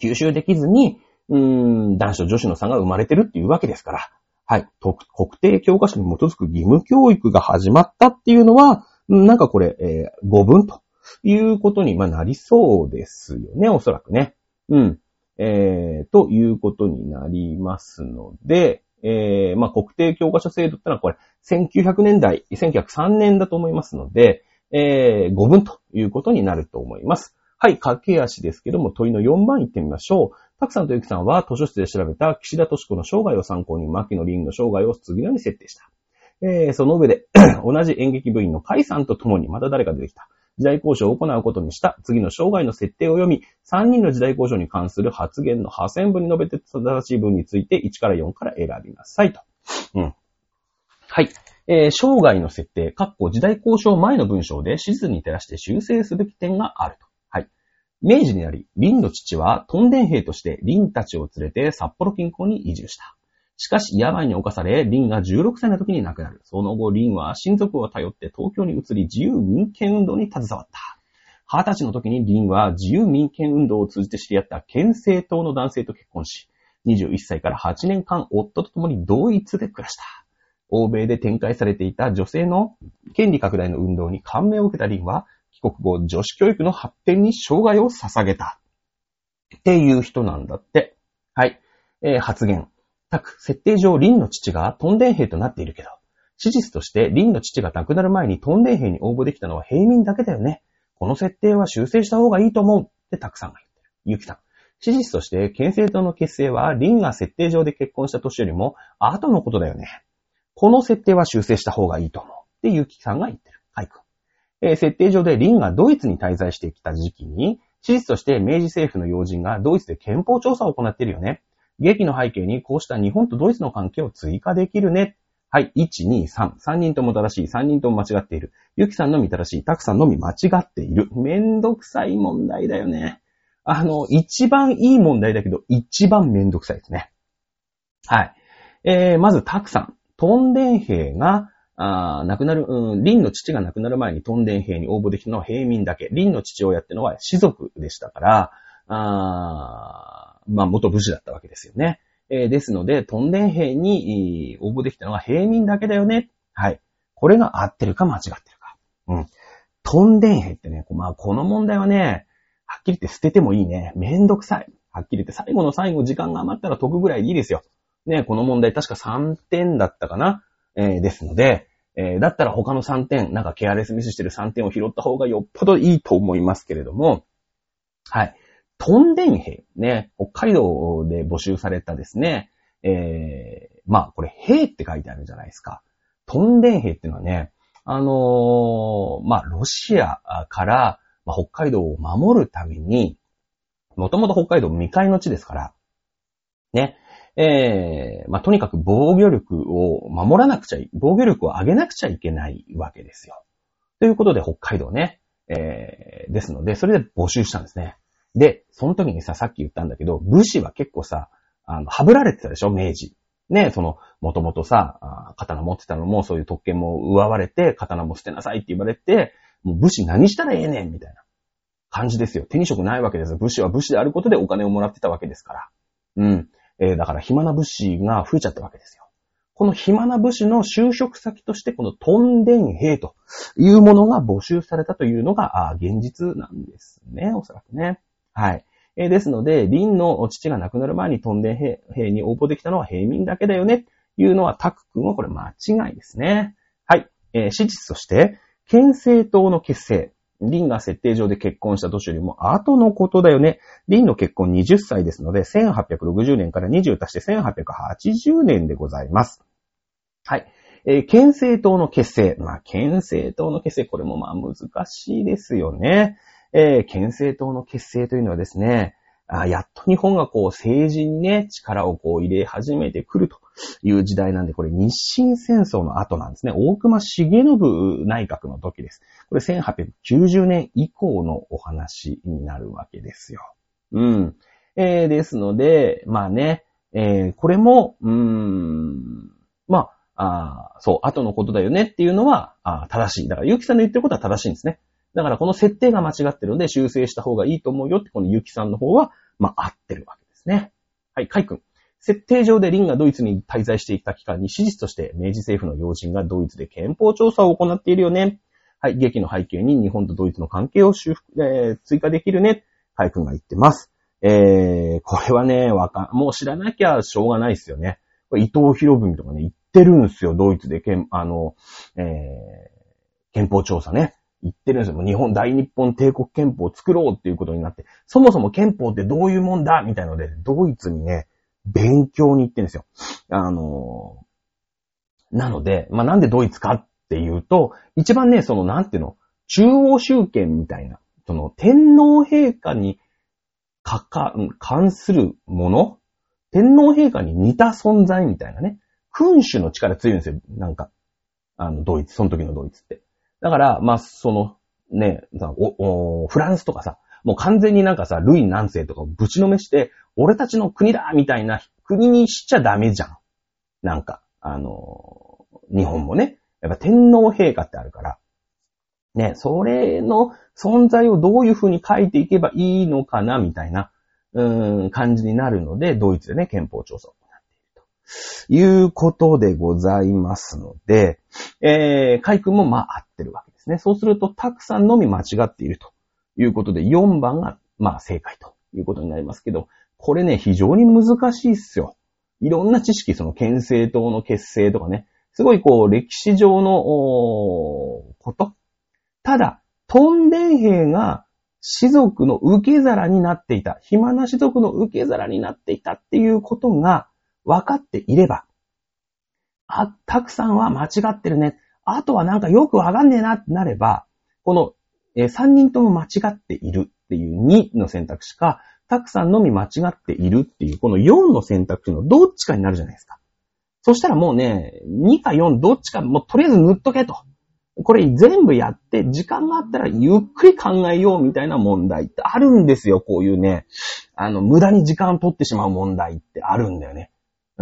吸収できずに、うん、男子と女子の差が生まれてるっていうわけですから、はい。国定教科書に基づく義務教育が始まったっていうのは、なんかこれ、えー、語文ということに、まなりそうですよね、おそらくね。うん。えー、ということになりますので、えー、まあ、国定教科書制度ってのはこれ、1900年代、1903年だと思いますので、えー、5分ということになると思います。はい、駆け足ですけども、問いの4番行ってみましょう。たくさんとゆきさんは図書室で調べた岸田敏子の生涯を参考に、牧野林の生涯を次のように設定した。えー、その上で、同じ演劇部員の甲斐さんと共にまた誰か出てきた。時代交渉を行うことにした次の生涯の設定を読み、3人の時代交渉に関する発言の破線文に述べて正しい文について1から4から選びなさいと。うん。はい。えー、生涯の設定、括弧時代交渉前の文章で史実に照らして修正すべき点があると。明治になり、林の父はトンデン兵として林たちを連れて札幌近郊に移住した。しかし、病に侵され、リンが16歳の時に亡くなる。その後、リンは親族を頼って東京に移り、自由民権運動に携わった。20歳の時にリンは自由民権運動を通じて知り合った県政党の男性と結婚し、21歳から8年間夫と共に同一で暮らした。欧米で展開されていた女性の権利拡大の運動に感銘を受けたリンは、国後女子教育の発展に生涯を捧げた。っていう人なんだって。はい。えー、発言。たく、設定上、林の父がトンデン兵となっているけど、史実として林の父が亡くなる前にトンデン兵に応募できたのは平民だけだよね。この設定は修正した方がいいと思うってたくさんが言ってる。ゆきさん。史実として、県政党の結成は林が設定上で結婚した年よりも後のことだよね。この設定は修正した方がいいと思う。ってゆきさんが言ってる。はいくん。えー、設定上で林がドイツに滞在してきた時期に、史実として明治政府の要人がドイツで憲法調査を行っているよね。劇の背景にこうした日本とドイツの関係を追加できるね。はい、1、2、3。3人とも正しい。3人とも間違っている。ゆきさんのみ正しい。たくさんのみ間違っている。めんどくさい問題だよね。あの、一番いい問題だけど、一番めんどくさいですね。はい。えー、まず、たくさん。トンデン兵が、あ亡くなる、うん、リンの父が亡くなる前にトンデン兵に応募できたのは平民だけ。リンの父親ってのは士族でしたから、あまあ、元武士だったわけですよね。えー、ですので、トンデン兵に応募できたのは平民だけだよね。はい。これが合ってるか間違ってるか。うん。トンデン兵ってね、まあ、この問題はね、はっきり言って捨ててもいいね。めんどくさい。はっきり言って最後の最後時間が余ったら解くぐらいでいいですよ。ね、この問題確か3点だったかな。えー、ですので、えー、だったら他の3点、なんかケアレスミスしてる3点を拾った方がよっぽどいいと思いますけれども、はい。トンデン兵、ね、北海道で募集されたですね、えー、まあ、これ、兵って書いてあるじゃないですか。トンデン兵っていうのはね、あのー、まあ、ロシアから、まあ、北海道を守るために、もともと北海道未開の地ですから、ね、えー、まあ、とにかく防御力を守らなくちゃい、防御力を上げなくちゃいけないわけですよ。ということで北海道ね、えー、ですので、それで募集したんですね。で、その時にさ、さっき言ったんだけど、武士は結構さ、あの、はぶられてたでしょ明治。ね、その、もともとさ、刀持ってたのも、そういう特権も奪われて、刀も捨てなさいって言われて、もう武士何したらええねんみたいな感じですよ。手に職ないわけですよ。武士は武士であることでお金をもらってたわけですから。うん。えー、だから暇な武士が増えちゃったわけですよ。この暇な武士の就職先として、このトンデン兵というものが募集されたというのが、あ現実なんですね。おそらくね。はい。えー、ですので、林の父が亡くなる前にトンデン兵に応募できたのは平民だけだよね。というのはタク君はこれ間違いですね。はい。えー、史実として、県政党の結成。リンが設定上で結婚した年よりも後のことだよね。リンの結婚20歳ですので、1860年から20足して1880年でございます。はい。えー、県政党の結成。まあ、県政党の結成、これもまあ難しいですよね。えー、県政党の結成というのはですね、あやっと日本がこう政治にね、力をこう入れ始めてくるという時代なんで、これ日清戦争の後なんですね。大隈重信内閣の時です。これ1890年以降のお話になるわけですよ。うん。えー、ですので、まあね、えー、これも、うーん、まあ、あそう、後のことだよねっていうのは、あ正しい。だから、ゆきさんの言ってることは正しいんですね。だからこの設定が間違ってるので修正した方がいいと思うよってこのゆきさんの方は、まあ合ってるわけですね。はい、かいくん。設定上でリンがドイツに滞在していた期間に史実として明治政府の要人がドイツで憲法調査を行っているよね。はい、劇の背景に日本とドイツの関係を修復、えー、追加できるね。かいくんが言ってます。えー、これはね、わか、もう知らなきゃしょうがないですよね。これ伊藤博文とかね、言ってるんですよ、ドイツで、けんあの、えー、憲法調査ね。言ってるんですよ。もう日本大日本帝国憲法を作ろうっていうことになって、そもそも憲法ってどういうもんだ？みたいので、ドイツにね、勉強に行ってるんですよ。あのー、なので、まあ、なんでドイツかっていうと、一番ね、その、なんていうの、中央集権みたいな、その、天皇陛下にかか、関するもの？天皇陛下に似た存在みたいなね。君主の力強いんですよ。なんか、あの、ドイツ、その時のドイツって。だから、まあ、その、ね、お、お、フランスとかさ、もう完全になんかさ、ルイ南西とかぶちのめして、俺たちの国だみたいな国にしちゃダメじゃん。なんか、あの、日本もね、やっぱ天皇陛下ってあるから、ね、それの存在をどういうふうに書いていけばいいのかな、みたいな、うーん、感じになるので、ドイツでね、憲法調査いうことでございますので、えー、カイ君もまあ合ってるわけですね。そうすると、たくさんのみ間違っているということで、4番がまあ正解ということになりますけど、これね、非常に難しいっすよ。いろんな知識、その県政党の結成とかね、すごいこう、歴史上の、こと。ただ、トンデン兵が士族の受け皿になっていた、暇な士族の受け皿になっていたっていうことが、分かっていれば、あ、たくさんは間違ってるね。あとはなんかよくわかんねえなってなれば、この、えー、3人とも間違っているっていう2の選択肢か、たくさんのみ間違っているっていう、この4の選択肢のどっちかになるじゃないですか。そしたらもうね、2か4どっちか、もうとりあえず塗っとけと。これ全部やって、時間があったらゆっくり考えようみたいな問題ってあるんですよ。こういうね、あの、無駄に時間を取ってしまう問題ってあるんだよね。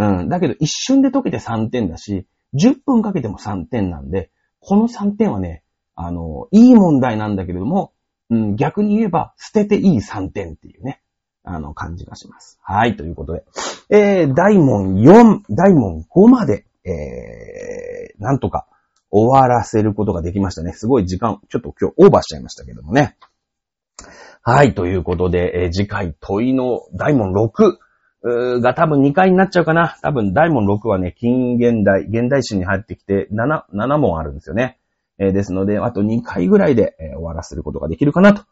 うん。だけど一瞬で解けて3点だし、10分かけても3点なんで、この3点はね、あの、いい問題なんだけれども、うん、逆に言えば捨てていい3点っていうね、あの、感じがします。はい、ということで。えー、大問4、大問5まで、えー、なんとか終わらせることができましたね。すごい時間、ちょっと今日オーバーしちゃいましたけどもね。はい、ということで、えー、次回問いの大問6、が多分2回になっちゃうかな。多分大問6はね、近現代、現代史に入ってきて7、7問あるんですよね。えー、ですので、あと2回ぐらいで、えー、終わらせることができるかなと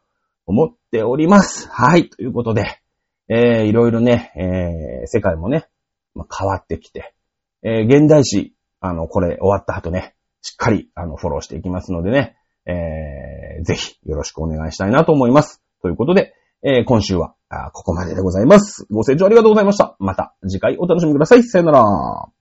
思っております。はい。ということで、えー、いろいろね、えー、世界もね、まあ、変わってきて、えー、現代史、あの、これ終わった後ね、しっかり、あの、フォローしていきますのでね、えー、ぜひよろしくお願いしたいなと思います。ということで、えー、今週は、ここまででございます。ご清聴ありがとうございました。また次回お楽しみください。さよなら。